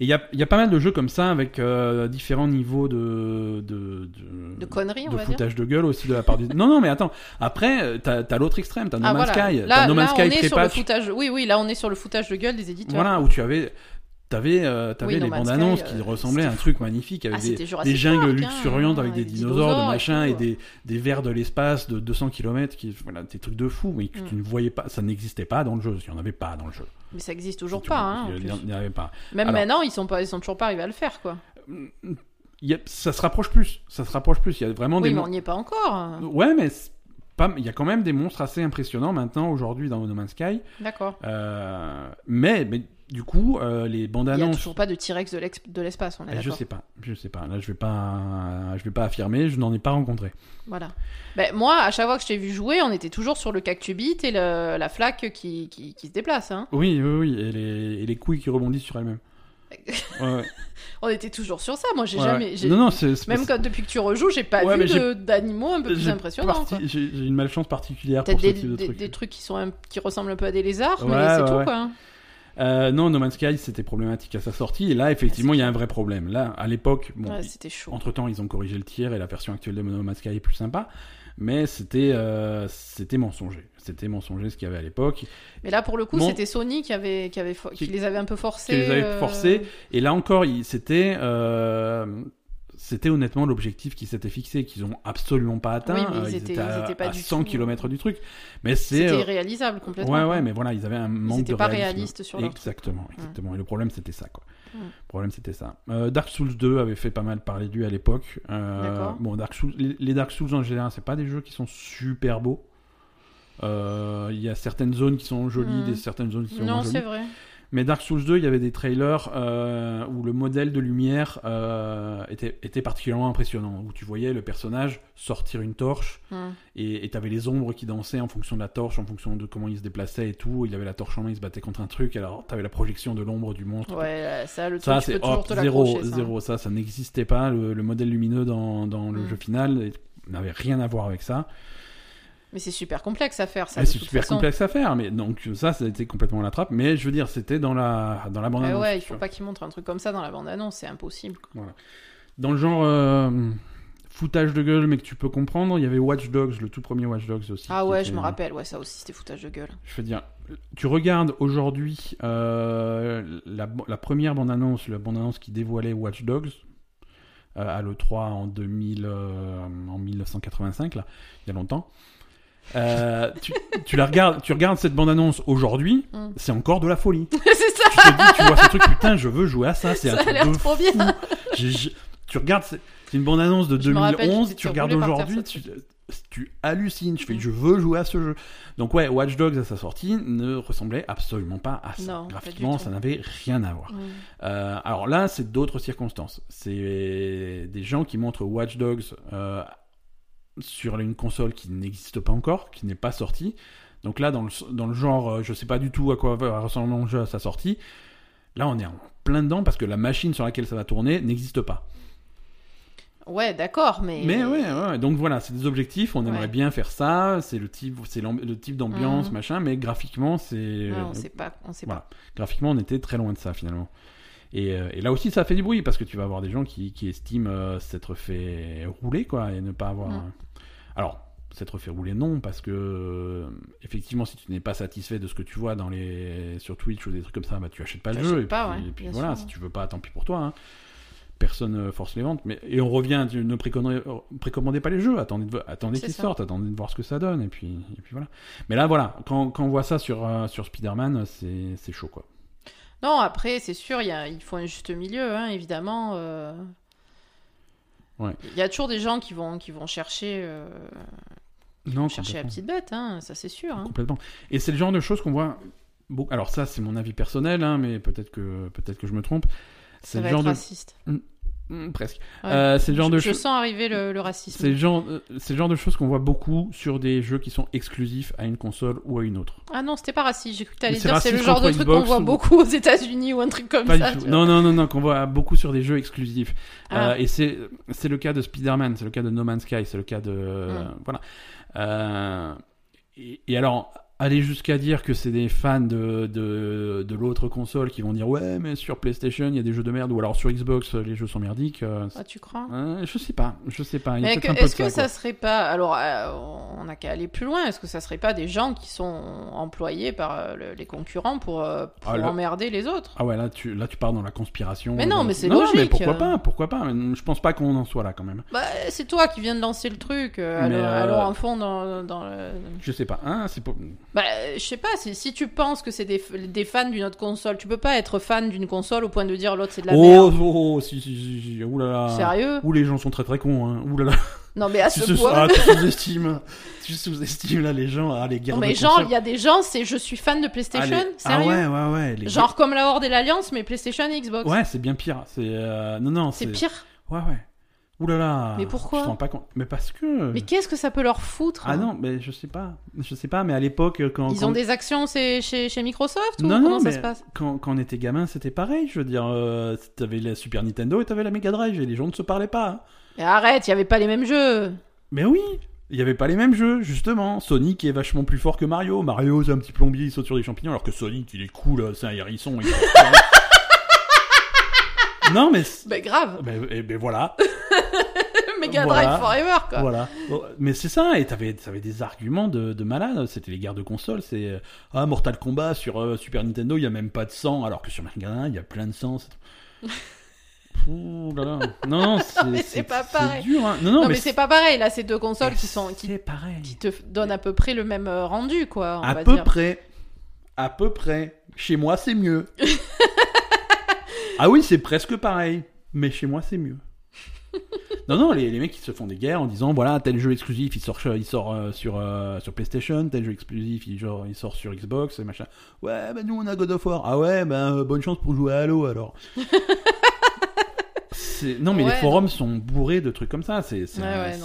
Et il y a, il y a pas mal de jeux comme ça avec euh, différents niveaux de de, de, De conneries, on de va dire. foutage de gueule aussi de la part du. [laughs] non, non, mais attends. Après, euh, t'as as, l'autre extrême, t'as No Ah, Man's voilà. Sky. Là, T'as No là, Man's on Sky est sur le foutage. Oui, oui, là, on est sur le foutage de gueule des éditeurs. Voilà, où tu avais. T'avais euh, Oui, les bandes annonces qui euh, ressemblaient à un truc magnifique avec Ah, des, des jungles Park, hein, luxuriantes avec des avec des dinosaures, de et machin et tout. des, des vers de l'espace de 200 km qui voilà des trucs de fou mais que Mm. tu ne voyais pas ça n'existait pas dans le jeu il y en avait pas dans le jeu Mais ça existe toujours pas. Hein, il y- il avait pas Même Alors- maintenant, ils sont pas, ils sont toujours pas arrivés à le faire, quoi. Il y a- ça se rapproche plus ça se rapproche plus il y a vraiment Oui, des mais on n'y est pas encore. Ouais, mais il y a quand même des monstres assez impressionnants maintenant, aujourd'hui, dans No Man's Sky. D'accord. Euh, mais, mais du coup, euh, les bandes Il n'y a annonces. toujours pas de T-Rex de l'espace, on est Eh, je d'accord. sais pas, je sais pas. Là, je vais pas, je vais pas affirmer. Je n'en ai pas rencontré. Voilà. Ben, moi, à chaque fois que je t'ai vu jouer, on était toujours sur le cactubit et le- la flaque qui, qui, qui se déplace. Hein. Oui, oui, oui. Et les, et les couilles qui rebondissent sur elles-mêmes. [laughs] Ouais. On était toujours sur ça. Moi, j'ai Ouais, jamais. Non, non, Même quand, depuis que tu rejoues, j'ai pas Ouais, vu d'animaux un peu plus impressionnants. parti-. J'ai une malchance particulière pour ce des, type de des- truc. des trucs qui, sont un- qui ressemblent un peu à des lézards, mais c'est tout quoi. Euh, non, No Man's Sky, c'était problématique à sa sortie. Et là, effectivement, Ouais, il y a un vrai problème. Là, à l'époque, bon, Ouais, c'était chaud. entre temps, ils ont corrigé le tir et la version actuelle de No Man's Sky est plus sympa. Mais c'était euh, c'était mensonger. C'était mensonger ce qu'il y avait à l'époque. Mais là, pour le coup, Bon. c'était Sony qui, avait, qui, avait qui Qui- les avait un peu forcés. qui les avait euh, forcés. Et là encore, c'était euh, c'était honnêtement l'objectif qui s'était fixé, qu'ils ont absolument pas atteint. Oui, mais ils Euh, étaient- à, ils étaient pas à du 100 tout- km du truc. Mais c'est C'était euh, irréalisable complètement. Ouais, ouais, mais voilà, ils avaient un manque Ils de pas réalisme. sur leur truc. Exactement, exactement. Et le problème, c'était ça, quoi. Le problème, c'était ça. Euh, Dark Souls 2 avait fait pas mal parler de lui à l'époque. Euh, bon, Dark Souls, les, les Dark Souls en général, c'est pas des jeux qui sont super beaux. Euh, Il y a certaines zones qui sont jolies, Mm. des certaines zones qui sont Non, moins jolies. c'est vrai. Mais Dark Souls 2, il y avait des trailers euh, où le modèle de lumière euh, était, était particulièrement impressionnant. Où tu voyais le personnage sortir une torche Hmm. et tu avais les ombres qui dansaient en fonction de la torche, en fonction de comment il se déplaçait et tout. Il avait la torche en main, il se battait contre un truc. Alors tu avais la projection de l'ombre du monstre. Ouais, ça, le truc, c'est zéro, ça. zéro. Ça, ça n'existait pas. Le, le modèle lumineux dans, dans le Mm. jeu final n'avait rien à voir avec ça. Mais c'est super complexe à faire, ça. C'est super façon. complexe à faire, mais donc ça, ça a été complètement la trappe. Mais je veux dire, c'était dans la, dans la bande Ouais, annonce, ouais, il faut pas qu'ils montrent un truc comme ça dans la bande-annonce, c'est impossible. Dans le genre euh, foutage de gueule, mais que tu peux comprendre, il y avait Watch Dogs, le tout premier Watch Dogs aussi. Ah ouais, était- je me rappelle, ouais, ça aussi c'était foutage de gueule. Je veux dire, tu regardes aujourd'hui euh, la, la première bande-annonce, la bande-annonce qui dévoilait Watch Dogs euh, à l'E3 en, 2000, euh, en 1985, là, il y a longtemps. Euh, tu, tu la regardes, tu regardes cette bande-annonce aujourd'hui, Mm. c'est encore de la folie. [laughs] c'est ça, tu te dis, tu vois ce truc, putain, je veux jouer à ça, c'est un a l'air de trop fou. bien. Tu regardes, c'est une bande-annonce de Je me rappelle, 2011, j'étais tu regardes aujourd'hui, tu, tu hallucines, je fais, je veux jouer à ce jeu. Donc ouais, Watch Dogs à sa sortie ne ressemblait absolument pas à ça. Non, Graphiquement, ça n'avait rien à voir. Mm. Euh, alors là, c'est d'autres circonstances. C'est des gens qui montrent Watch Dogs euh, sur une console qui n'existe pas encore, qui n'est pas sortie. Donc là, dans le, dans le genre, euh, je sais pas du tout à quoi va ressembler le jeu à sa sortie. Là, on est en plein dedans parce que la machine sur laquelle ça va tourner n'existe pas. Ouais, d'accord, mais. Mais ouais, ouais, donc voilà, c'est des objectifs, on aimerait Ouais. bien faire ça, c'est le type, c'est le type d'ambiance, Mhm. machin, mais graphiquement, c'est... Euh, on sait pas, on sait voilà. Graphiquement, on était très loin de ça finalement. Et, euh, et là aussi, ça fait du bruit parce que tu vas avoir des gens qui, qui estiment euh, s'être fait rouler, quoi, et ne pas avoir. Mm. Alors, s'être fait rouler, non, parce que euh, effectivement, si tu n'es pas satisfait de ce que tu vois dans les sur Twitch ou des trucs comme ça, bah tu achètes pas le jeu. achètes Et pas, puis, ouais, et puis voilà, sûr. si tu veux pas, tant pis pour toi. hein. Personne ne force les ventes. Mais et on revient, ne précommandez, précommandez pas les jeux. Attendez, de- attendez qu'ils sortent, attendez de voir ce que ça donne, et puis et puis voilà. Mais là, voilà, quand, quand on voit ça sur euh, sur Spider-Man, c'est c'est chaud, quoi. Non, après, c'est sûr, il, y a, il faut un juste milieu, hein, évidemment. euh. Ouais. Il y a toujours des gens qui vont, qui vont chercher, euh, Non, chercher la petite bête, hein, ça c'est sûr. hein. Complètement. Et c'est le genre de choses qu'on voit. beaucoup- Alors ça, c'est mon avis personnel, hein, mais peut-être que peut-être que je me trompe. C'est le genre de raciste. Hmm, presque. Ouais. Euh, c'est le genre je, de je sens arriver le, le racisme. C'est le genre, euh, c'est le genre de choses qu'on voit beaucoup sur des jeux qui sont exclusifs à une console ou à une autre. Ah non, c'était pas raciste. J'ai cru que t'allais dire c'est le genre de truc qu'on voit ou- beaucoup aux États-Unis ou un truc comme Pas ça. du tout. Non, non, non, non, qu'on voit beaucoup sur des jeux exclusifs. Ah. Euh, et c'est c'est le cas de Spider-Man, c'est le cas de No Man's Sky, c'est le cas de Mm. voilà. Et, et alors aller jusqu'à dire que c'est des fans de de, de l'autre console qui vont dire ouais mais sur PlayStation il y a des jeux de merde ou alors sur Xbox les jeux sont merdiques. euh, Ah, tu crois? euh, je sais pas, je sais pas. Mais que- est-ce que ça, serait pas alors euh, on n'a qu'à aller plus loin est-ce que ça serait pas des gens qui sont employés par euh, le- les concurrents pour, pour Ah, emmerder les autres? Ah ouais, là tu, là tu pars dans la conspiration. Mais non, mais c'est Non, mais logique. pourquoi pas, pourquoi pas. mais Je pense pas qu'on en soit là quand même. bah, c'est toi qui viens de lancer le truc Mais, allons en fond dans, dans le... Je sais pas. Hein, c'est pas... Bah, euh, je sais pas, si, si tu penses que c'est des, des fans d'une autre console, tu peux pas être fan d'une console au point de dire l'autre c'est de la Oh, merde. oh, oh, si, si, si, oulala. Sérieux? Ouh, les gens sont très très cons, hein. Oulala. Non, mais à Tu, ce point. ah, tu sous-estimes. tu sous-estimes là les gens, ah, les guerres Non, de mais genre, consoles. il y a des gens, c'est je suis fan de PlayStation, Ah, les- Ah sérieux? ouais, ouais, ouais. les Genre comme la Horde et l'Alliance, mais PlayStation et Xbox. Ouais, c'est bien pire. C'est euh, non, non, c'est pire? Ouais, ouais. Oulala. Mais pourquoi Je pas compte. Mais parce que. Mais qu'est-ce que ça peut leur foutre Ah hein non, mais je sais pas. Je sais pas, mais à l'époque, quand. Ils quand... ont des actions c'est chez, chez Microsoft ou Non, comment non, ça mais se passe quand, quand on était gamin, c'était pareil. Je veux dire, euh, t'avais la Super Nintendo et t'avais la Mega Drive et les gens ne se parlaient pas. Mais arrête, il y avait pas les mêmes jeux. Mais oui, il y avait pas les mêmes jeux, justement. Sonic est vachement plus fort que Mario. Mario, c'est un petit plombier, il saute sur des champignons, alors que Sonic, il est cool, c'est un hérisson. il- [laughs] non, mais. c'est- Ben grave. Ben, eh ben voilà, Mega Voilà. Drive Forever quoi. voilà. Mais c'est ça, et t'avais, t'avais des arguments de, de malade. C'était les guerres de consoles. C'est euh, ah Mortal Kombat sur euh, Super Nintendo, il y a même pas de sang, alors que sur Mega Drive, il y a plein de sang. [laughs] Ouh là là. Non, non, c'est, pas pareil. dur. hein. Non, Non, non, mais, c'est pas pareil. Là, c'est deux consoles qui sont qui, pareil. qui te donnent à peu près le même euh, rendu quoi. On À va peu dire. près. À peu près. Chez moi, c'est mieux. [laughs] ah oui, c'est presque pareil. Mais chez moi, c'est mieux. [laughs] non, non, les, les mecs qui se font des guerres en disant voilà, tel jeu exclusif il sort, il sort euh, sur, euh, sur PlayStation, tel jeu exclusif il, genre, il sort sur Xbox et machin. Ouais, bah nous on a God of War. Ah ouais, bah euh, bonne chance pour jouer à Halo alors. [laughs] Non, mais les forums sont bourrés de trucs comme ça. C'est c'est- Ouais,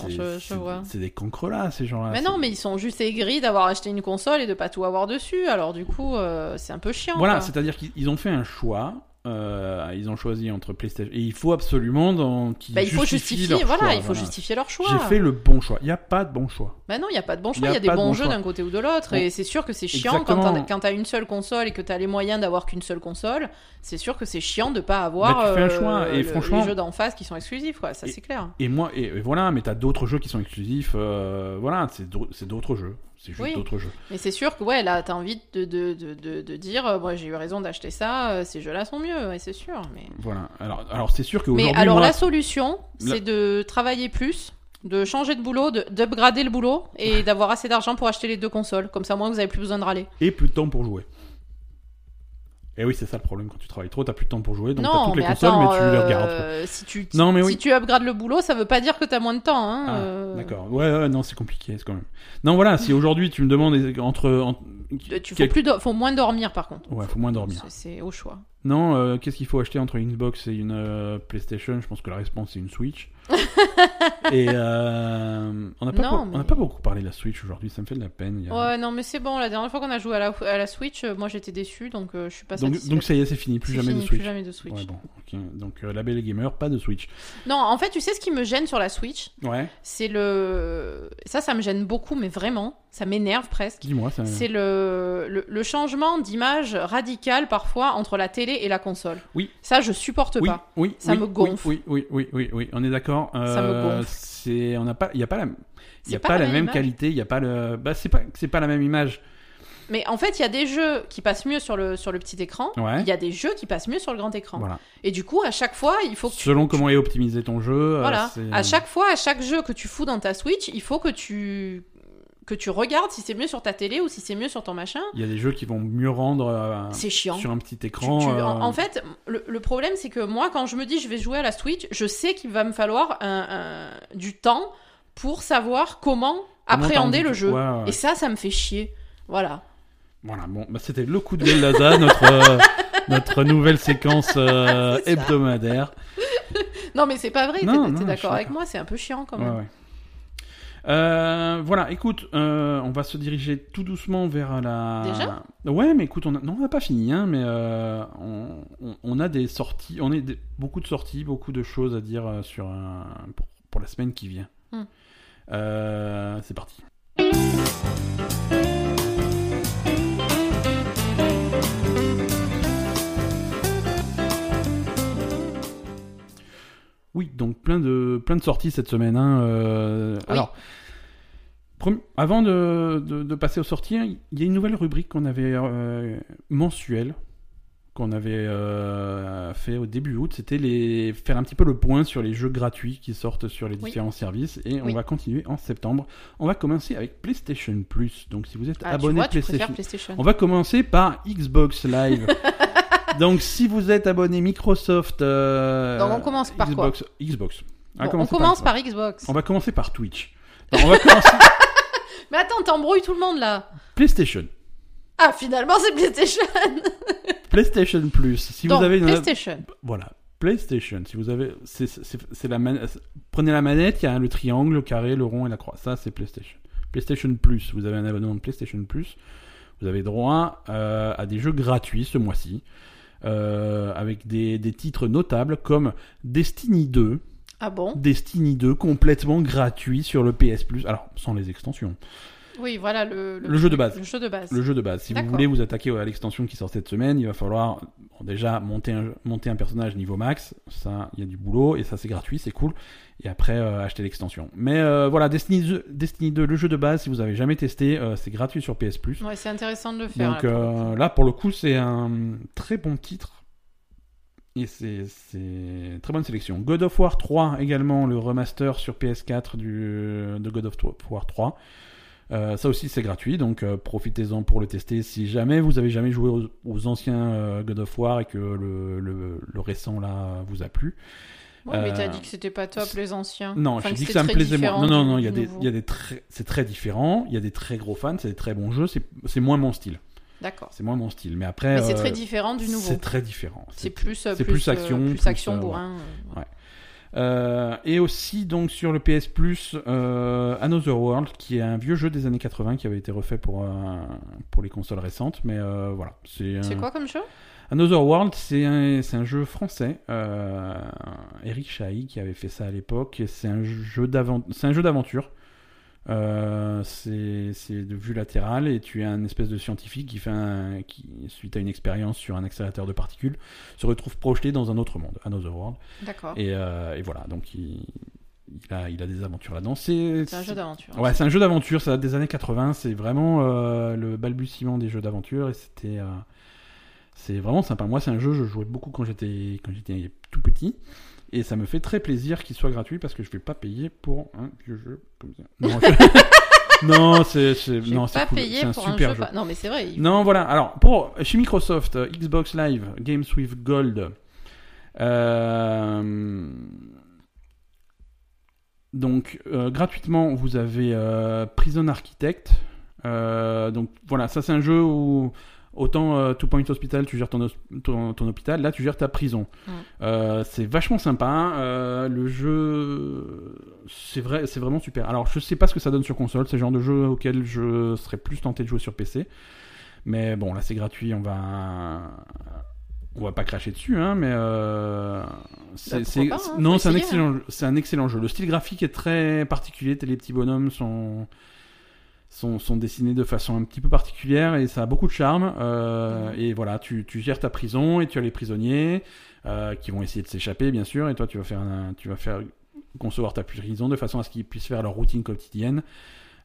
des cancres là, ces gens-là. Mais non, mais ils sont juste aigris d'avoir acheté une console et de pas tout avoir dessus. Alors du coup, c'est un peu chiant. Voilà, c'est-à-dire qu'ils ils ont fait un choix. Euh, ils ont choisi entre PlayStation et il faut absolument dans, qu'ils Bah, il faut justifier, leur voilà, choix, il faut justifier leur choix. J'ai fait le bon choix. Il n'y a pas de bon choix. Bah non, il y a pas de bon choix. Il y a des bons bon jeux d'un côté ou de l'autre, Bon. et c'est sûr que c'est chiant quand t'as quand t'as une seule console et que t'as les moyens d'avoir qu'une seule console. C'est sûr que c'est chiant de pas avoir Bah, tu fais un euh, choix, et le- franchement- les jeux d'en face qui sont exclusifs, quoi. Ça Et- c'est clair. Et moi, et, et voilà, mais t'as d'autres jeux qui sont exclusifs. euh, voilà, c'est d'autres jeux. C'est juste Oui. d'autres jeux. Mais c'est sûr que ouais, là, t'as envie de, de, de, de, dire, euh, moi j'ai eu raison d'acheter ça. euh, ces jeux-là sont mieux, et c'est sûr. Mais Voilà. Alors, alors c'est sûr qu'aujourd'hui, Mais alors moi, la solution, La- c'est de travailler plus, de changer de boulot, de- d'upgrader le boulot et d'avoir assez d'argent pour acheter les deux consoles. Comme ça, moi, vous avez plus besoin de râler. et plus de temps pour jouer. Et oui, c'est ça le problème quand tu travailles trop, t'as plus de temps pour jouer, donc t'as toutes les consoles, attends, mais tu les euh, regardes. si tu Non, mais si tu upgrades le boulot, ça veut pas dire que t'as moins de temps. Hein, Ah, euh, D'accord. Ouais, ouais, non, c'est compliqué, c'est quand même. Non, voilà, si aujourd'hui tu me demandes entre, en- Tu faut plus, do- faut moins dormir par contre. Ouais, faut moins dormir. C'est au choix. Non, euh, qu'est-ce qu'il faut acheter entre une Xbox et une euh, PlayStation? Je pense que la réponse c'est une Switch. [laughs] et euh, on n'a pas, Non, beau- on mais- n'a pas beaucoup parlé de la Switch aujourd'hui, ça me fait de la peine. il y a- Ouais, non, mais c'est bon. La dernière fois qu'on a joué à la, à la Switch, euh, moi j'étais déçu, donc euh, je suis pas donc, satisfaite. donc ça y est, c'est fini, plus C'est jamais fini, de Switch. Plus jamais de Switch. Ouais, bon, ok. Donc euh, la belle gamer, pas de Switch. Non, en fait, tu sais ce qui me gêne sur la Switch, Ouais, c'est le. Ça, ça me gêne beaucoup, mais vraiment, ça m'énerve presque. dis-moi. Ça... C'est le, le, le changement d'image radical parfois entre la télé et la console. Oui. Ça, je supporte Oui, pas. oui, Ça oui, me gonfle. Oui, oui, oui, oui, oui, on est d'accord. Ça me Euh, gonfle. C'est, on n'a pas, il y a pas la, il y a pas, la même, qualité, il y a pas le, bah c'est pas, c'est pas la même image. Mais en fait, il y a des jeux qui passent mieux sur le, sur le petit écran. Ouais. Il y a des jeux qui passent mieux sur le grand écran. Voilà. Et du coup, à chaque fois, il faut que tu. Selon comment est optimisé ton jeu. euh, Voilà. À chaque fois, à chaque jeu que tu fous dans ta Switch, il faut que tu que tu regardes si c'est mieux sur ta télé ou si c'est mieux sur ton machin. Il y a des jeux qui vont mieux rendre euh, C'est chiant. sur un petit écran. tu- euh, en, fait, le, le problème, c'est que moi, quand je me dis je vais jouer à la Switch, je sais qu'il va me falloir un- un- du temps pour savoir comment, comment appréhender le jeu. Ouais, ouais. Et ça, ça me fait chier. Voilà. Voilà, bon, bah, c'était le coup de gueule Laza, [laughs] notre, euh, notre nouvelle séquence hebdomadaire. Non, mais c'est pas vrai. Non, T'es non, d'accord avec moi C'est un peu chiant quand même. ouais. Euh, voilà, écoute, euh, on va se diriger tout doucement vers la. Déjà? Ouais, mais écoute, on a... non, on n'a pas fini, hein, mais euh, on, on- on a des sorties, on a des- beaucoup de sorties, beaucoup de choses à dire sur un... pour, pour la semaine qui vient. Hmm. C'est parti. Oui, donc plein de, plein de sorties cette semaine. hein, euh, Alors, avant de, de- de passer aux sorties, il y a une nouvelle rubrique qu'on avait euh, mensuelle qu'on avait euh, fait au début août, c'était les faire un petit peu le point sur les jeux gratuits qui sortent sur les Oui. différents services et on Oui. va continuer en septembre. On va commencer avec PlayStation Plus. Donc si vous êtes Ah, abonné vois, PlayStation, on va commencer par Xbox Live. [laughs] Donc si vous êtes abonné Microsoft, euh, Donc, on commence par quoi Xbox, Xbox. On Bon, commence Xbox. par Xbox. On va commencer par Twitch. Non, on va commencer [laughs] Mais attends, t'embrouilles tout le monde là. PlayStation. Ah, finalement, c'est PlayStation. [laughs] PlayStation Plus. Si Donc, vous avez une- PlayStation. voilà, PlayStation. Si vous avez, c'est la man- prenez la manette, il y a le triangle, le carré, le rond et la croix. Ça, c'est PlayStation. PlayStation Plus. Vous avez un abonnement de PlayStation Plus. Vous avez droit euh, à des jeux gratuits ce mois-ci, euh, avec des, des titres notables comme Destiny 2. Ah bon? Destiny 2 complètement gratuit sur le PS Plus. Alors, sans les extensions. Oui, voilà le, Le jeu de base. Le jeu de base. Le jeu de base. Si vous voulez vous attaquer à l'extension qui sort cette semaine, il va falloir déjà monter un, monter un personnage niveau max. Ça, il y a du boulot et ça c'est gratuit, c'est cool. Et après euh, acheter l'extension. Mais euh, voilà, Destiny 2, Destiny 2, le jeu de base, si vous avez jamais testé, euh, c'est gratuit sur PS Plus. Ouais, c'est intéressant de le faire. Donc là, pour le coup. là, pour le coup, c'est un très bon titre. Et c'est très bonne sélection. God of War 3 également, le remaster sur PS4 du, de God of War 3. Euh, ça aussi c'est gratuit, donc euh, profitez-en pour le tester si jamais vous avez jamais joué aux, aux anciens euh, God of War et que le, le- le récent là vous a plu. Ouais, mais t'as dit que c'était pas top les anciens. Non, Enfin, je dis que ça me plaisait moins. Non, non, non, il y a des, nouveau. il y a des très, c'est très différent. Il y a des très gros fans, c'est des très bons jeux. C'est c'est moins mon style. D'accord. C'est moins mon style. Mais après, Mais c'est très différent du nouveau. C'est très différent. C'est plus, c'est plus euh, action, plus, plus, action bourrin. euh, Euh, et aussi donc sur le PS Plus, euh, Another World, qui est un vieux jeu des années 80 qui avait été refait pour euh, pour les consoles récentes. Mais voilà, c'est. Quoi comme jeu? Another World, c'est un, un jeu français. Eric Chahi qui avait fait ça à l'époque. c'est un jeu d'aventure. Euh, c'est de vue latérale et tu es un espèce de scientifique qui fait un, qui suite à une expérience sur un accélérateur de particules se retrouve projeté dans un autre monde, Another World. D'accord. Et, euh, et voilà, donc il, il a il a des aventures là-dedans. C'est un jeu d'aventure. Ouais, c'est un jeu d'aventure, ça date des années 80, c'est vraiment euh, le balbutiement des jeux d'aventure et c'était euh, c'est vraiment sympa. Moi, c'est un jeu je jouais beaucoup quand j'étais quand j'étais tout petit et ça me fait très plaisir qu'il soit gratuit parce que je vais pas payer pour un vieux jeu comme ça. Non, [laughs] je- non, c'est non, c'est pas cool. un pour un super jeu. pas- Non, mais c'est vrai. il- Non, voilà. Alors, pour chez Microsoft, euh, Xbox Live, Games with Gold. euh, donc, euh, gratuitement, vous avez euh, Prison Architect. Donc, voilà, ça, c'est un jeu où. Autant euh, Two Point Hospital, tu gères ton, ton, ton hôpital, là tu gères ta prison. Euh, c'est vachement sympa. euh, le jeu, c'est vrai, c'est vraiment super. Alors je sais pas ce que ça donne sur console, c'est le genre de jeu auquel je serais plus tenté de jouer sur PC. Mais bon, là c'est gratuit, on va, on va pas cracher dessus, hein, mais euh, c'est, Bah, hein, non, c'est un excellent, jeu. c'est un excellent jeu. Le style graphique est très particulier, les petits bonhommes sont sont, sont dessinés de façon un petit peu particulière et ça a beaucoup de charme. euh, Mhm. Et voilà, tu, tu gères ta prison et tu as les prisonniers euh, qui vont essayer de s'échapper, bien sûr, et toi tu vas faire, un- tu vas faire concevoir ta prison de façon à ce qu'ils puissent faire leur routine quotidienne.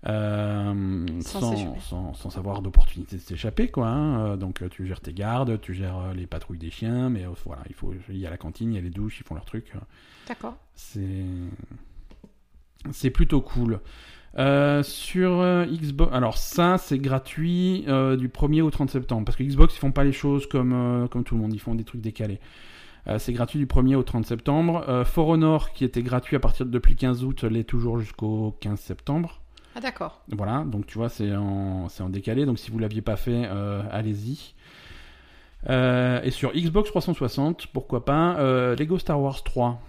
euh, Sans sans, sans, sans avoir d'opportunité de s'échapper quoi hein. Donc tu gères tes gardes tu gères les patrouilles des chiens mais voilà il faut il y a la cantine il y a les douches ils font leur truc D'accord. c'est c'est plutôt cool. Euh, sur euh, Xbox, alors ça c'est gratuit euh, du 1er au 30 septembre parce que Xbox ils font pas les choses comme comme tout le monde, ils font des trucs décalés. C'est gratuit du 1er au 30 septembre. For Honor qui était gratuit à partir de depuis le 15 août l'est toujours jusqu'au 15 septembre. Ah, d'accord. Voilà, donc tu vois, c'est en, c'est en décalé. Donc si vous l'aviez pas fait, allez-y. Et sur Xbox 360, pourquoi pas, Lego Star Wars 3.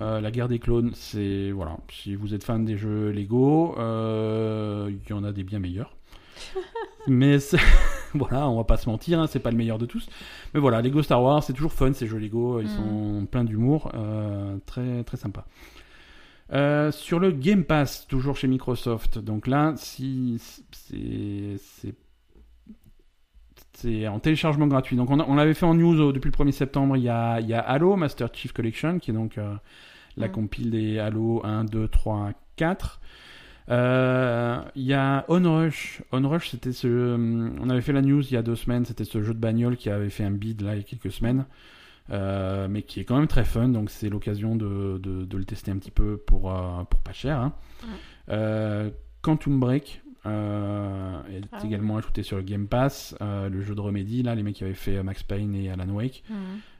Euh, la guerre des clones, c'est. Voilà, si vous êtes fan des jeux Lego, euh, il y en a des bien meilleurs. [laughs] Mais c'est- [laughs] voilà, on va pas se mentir, hein, c'est pas le meilleur de tous. Mais voilà, Lego Star Wars, c'est toujours fun ces jeux Lego, ils Mm. sont pleins d'humour, euh, très très sympa. Sur le Game Pass, toujours chez Microsoft. Donc là, si c'est c'est en téléchargement gratuit. Donc on, on l'avait fait en news depuis le 1er septembre. Il y a, il y a Halo Master Chief Collection qui est donc euh, la Mm. compile des Halo 1, 2, 3, 4. Euh, Il y a Onrush. Onrush, c'était ce. On avait fait la news il y a deux semaines. C'était ce jeu de bagnole qui avait fait un bid là il y a quelques semaines. Euh, mais qui est quand même très fun, donc c'est l'occasion de, de- de le tester un petit peu pour, euh, pour pas cher. hein. Ouais. Euh, Quantum Break euh, est Ah également ajouté sur le Game Pass. Euh, le jeu de Remedy, là, les mecs qui avaient fait Max Payne et Alan Wake. Mhm.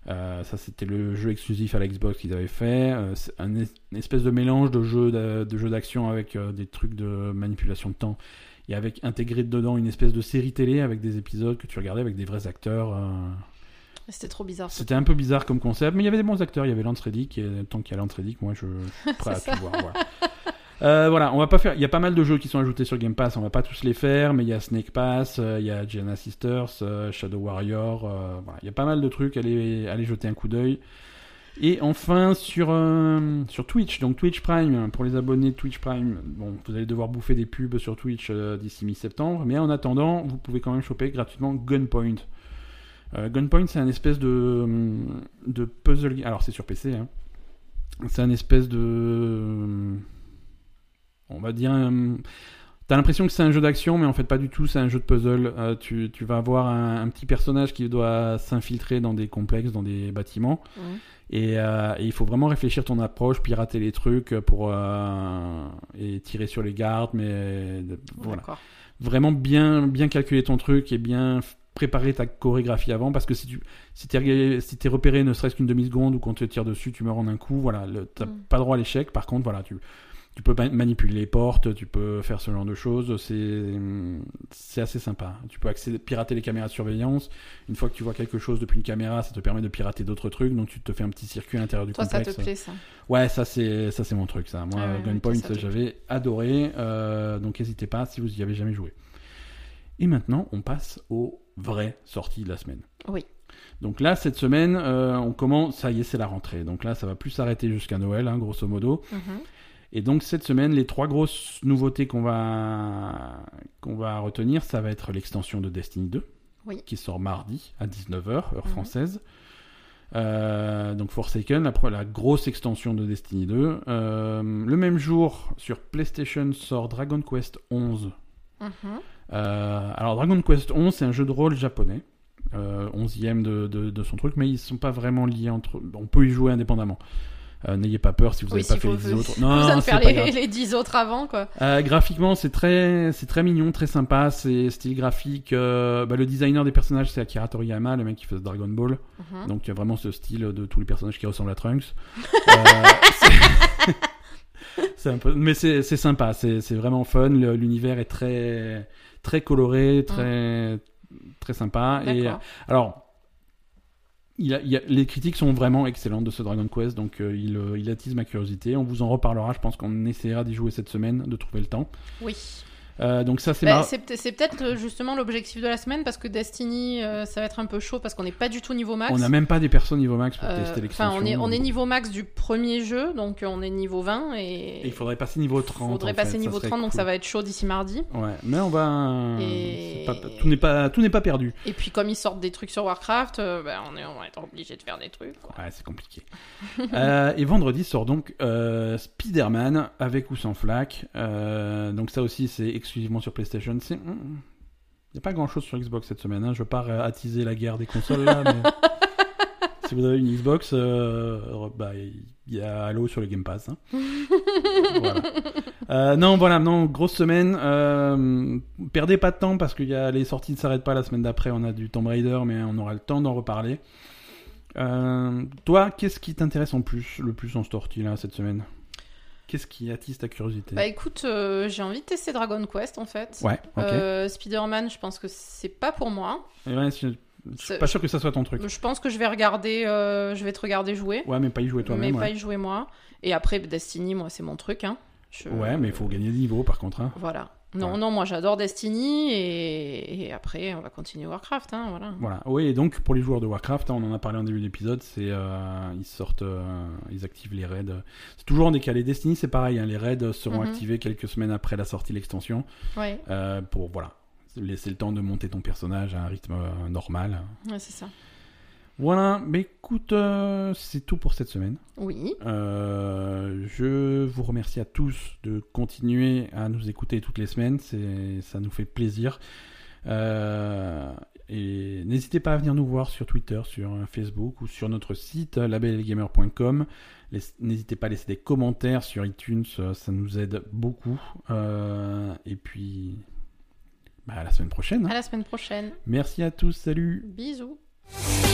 Euh, ça, c'était le jeu exclusif à la Xbox qu'ils avaient fait. Euh, c'est un es- une espèce de mélange de jeux d'a- de d'action avec euh, des trucs de manipulation de temps. Et avec intégré dedans une espèce de série télé avec des épisodes que tu regardais avec des vrais acteurs. euh. C'était trop bizarre. C'était un peu bizarre comme concept, mais il y avait des bons acteurs. Il y avait Lance Reddick, et tant qu'il y a Lance Reddick, moi je suis prêt à tout [laughs] voir. Voilà. Euh, voilà, on va pas faire. Il y a pas mal de jeux qui sont ajoutés sur Game Pass. On va pas tous les faire, mais il y a Snake Pass, euh, il y a Gianna Sisters, euh, Shadow Warrior. il y a pas mal de trucs. Allez, allez jeter un coup d'œil. Et enfin sur sur Twitch, donc Twitch Prime pour les abonnés de Twitch Prime. Bon, vous allez devoir bouffer des pubs sur Twitch d'ici mi-septembre, mais en attendant, vous pouvez quand même choper gratuitement Gunpoint. Gunpoint, c'est un espèce de, de puzzle. Alors, c'est sur PC. Hein. C'est un espèce de. On va dire. un- T'as l'impression que c'est un jeu d'action, mais en fait, pas du tout. C'est un jeu de puzzle. Euh, tu, tu vas avoir un, un petit personnage qui doit s'infiltrer dans des complexes, dans des bâtiments. Et, euh, et il faut vraiment réfléchir ton approche, pirater les trucs pour. euh, et tirer sur les gardes, mais. Voilà vraiment bien, bien calculer ton truc et bien préparer ta chorégraphie avant parce que si tu si t'es si t'es repéré ne serait-ce qu'une demi seconde ou qu'on te tire dessus tu meurs en un coup voilà t'as Mm. pas droit à l'échec par contre voilà tu tu peux ma- manipuler les portes tu peux faire ce genre de choses c'est assez sympa tu peux accéder pirater les caméras de surveillance une fois que tu vois quelque chose depuis une caméra ça te permet de pirater d'autres trucs donc tu te fais un petit circuit à l'intérieur du Toi, ça complexe te plaît, ça? Ouais, ça c'est ça c'est mon truc ça. Moi, Ah ouais, Gunpoint, ça j'avais adoré. euh, donc n'hésitez pas si vous y avez jamais joué. Et maintenant, on passe aux vraies sorties de la semaine. Oui. Donc là, cette semaine, euh, on commence. Ça y est, c'est la rentrée. Donc là, ça va plus s'arrêter jusqu'à Noël, hein, grosso modo. Mhm. Et donc cette semaine, les trois grosses nouveautés qu'on va qu'on va retenir, ça va être l'extension de Destiny 2, Oui. qui sort mardi à 19h heure Mhm. française. Euh, donc Forsaken, la, la grosse extension de Destiny 2. Euh, le même jour, sur PlayStation, sort Dragon Quest 11. Mhm. Euh, alors Dragon Quest 11, c'est un jeu de rôle japonais. Euh, 11e de, de- de son truc, mais ils sont pas vraiment liés entre. On peut y jouer indépendamment. Euh, N'ayez pas peur si vous Oui, n'avez pas fait les 10 [laughs] autres. De c'est faire les, grave. les 10 autres avant, quoi. Euh, graphiquement, c'est très, c'est très mignon, très sympa. C'est style graphique. euh, bah, le designer des personnages, c'est Akira Toriyama, le mec qui fait Dragon Ball. Mhm. Donc il y a vraiment ce style de tous les personnages qui ressemblent à Trunks. [laughs] C'est- [laughs] c'est un peu, mais c'est sympa. C'est vraiment fun. L'univers est très très coloré, très très sympa. Et alors. Il a- les critiques sont vraiment excellentes de ce Dragon Quest, donc euh, il, euh, il attise ma curiosité. On vous en reparlera, je pense qu'on essaiera d'y jouer cette semaine, de trouver le temps. Oui. Euh, donc ça c'est Bah, mar- c'est peut- c'est peut-être euh, justement l'objectif de la semaine parce que Destiny, euh, ça va être un peu chaud parce qu'on n'est pas du tout niveau max. On n'a même pas des personnes niveau max pour Euh, tester l'extension. On est, on est niveau max du premier jeu, donc on est niveau 20 et. Et il faudrait passer niveau 30. faudrait en passer fait, niveau serait 30, donc ça va être chaud d'ici mardi. Ouais, mais on va. Et- c'est pas- Tout n'est pas, tout pas perdu. Et puis comme ils sortent des trucs sur Warcraft, bah, on, est, on va être obligé de faire des trucs. quoi. Ouais, c'est compliqué. [laughs] Et vendredi sort donc Spider-Man avec ou sans flac. Donc ça aussi c'est exclusivement sur PlayStation. Il n'y a pas grand-chose sur Xbox cette semaine. Hein. Je veux pas euh, attiser la guerre des consoles là, mais [laughs] si vous avez une Xbox, euh, bah il y a Halo sur le Game Pass. hein. [laughs] Voilà. Euh, non, voilà, non, grosse semaine. Euh, perdez pas de temps parce que y a, les sorties ne s'arrêtent pas la semaine d'après. On a du Tomb Raider, mais on aura le temps d'en reparler. Euh, toi, qu'est-ce qui t'intéresse en plus, le plus en sortie là cette semaine? Qu'est-ce qui attise ta curiosité Bah écoute, euh, j'ai envie de tester Dragon Quest en fait. Ouais, ok. Euh, Spider-Man, je pense que c'est pas pour moi. Et ouais, je, je suis pas sûr que ça soit ton truc. Je pense que je vais regarder, euh, je vais te regarder jouer, Ouais, mais pas y jouer mais toi-même. pas Ouais. y jouer moi. Et après Destiny, moi c'est mon truc. Hein. Je- Ouais, mais il faut gagner des niveaux par contre. hein. Voilà. Non, Ouais. non, moi j'adore Destiny et... et après on va continuer Warcraft. Hein, voilà. Voilà. Oui, et donc pour les joueurs de Warcraft, hein, on en a parlé en début d'épisode, c'est euh, ils sortent, euh, ils activent les raids. C'est toujours en décalé. Destiny, c'est pareil. hein, les raids seront Mhm. activés quelques semaines après la sortie de l'extension. Ouais, Euh, pour voilà laisser le temps de monter ton personnage à un rythme normal. ouais c'est ça. Voilà, mais écoute, euh, c'est tout pour cette semaine. Oui. Euh, je vous remercie à tous de continuer à nous écouter toutes les semaines, c'est, ça nous fait plaisir. Euh, et n'hésitez pas à venir nous voir sur Twitter, sur Facebook ou sur notre site labelgamer.com. N'hésitez pas à laisser des commentaires sur iTunes, ça nous aide beaucoup. Et puis, bah, à la semaine prochaine. hein. À la semaine prochaine. Merci à tous, salut Bisous. Bye.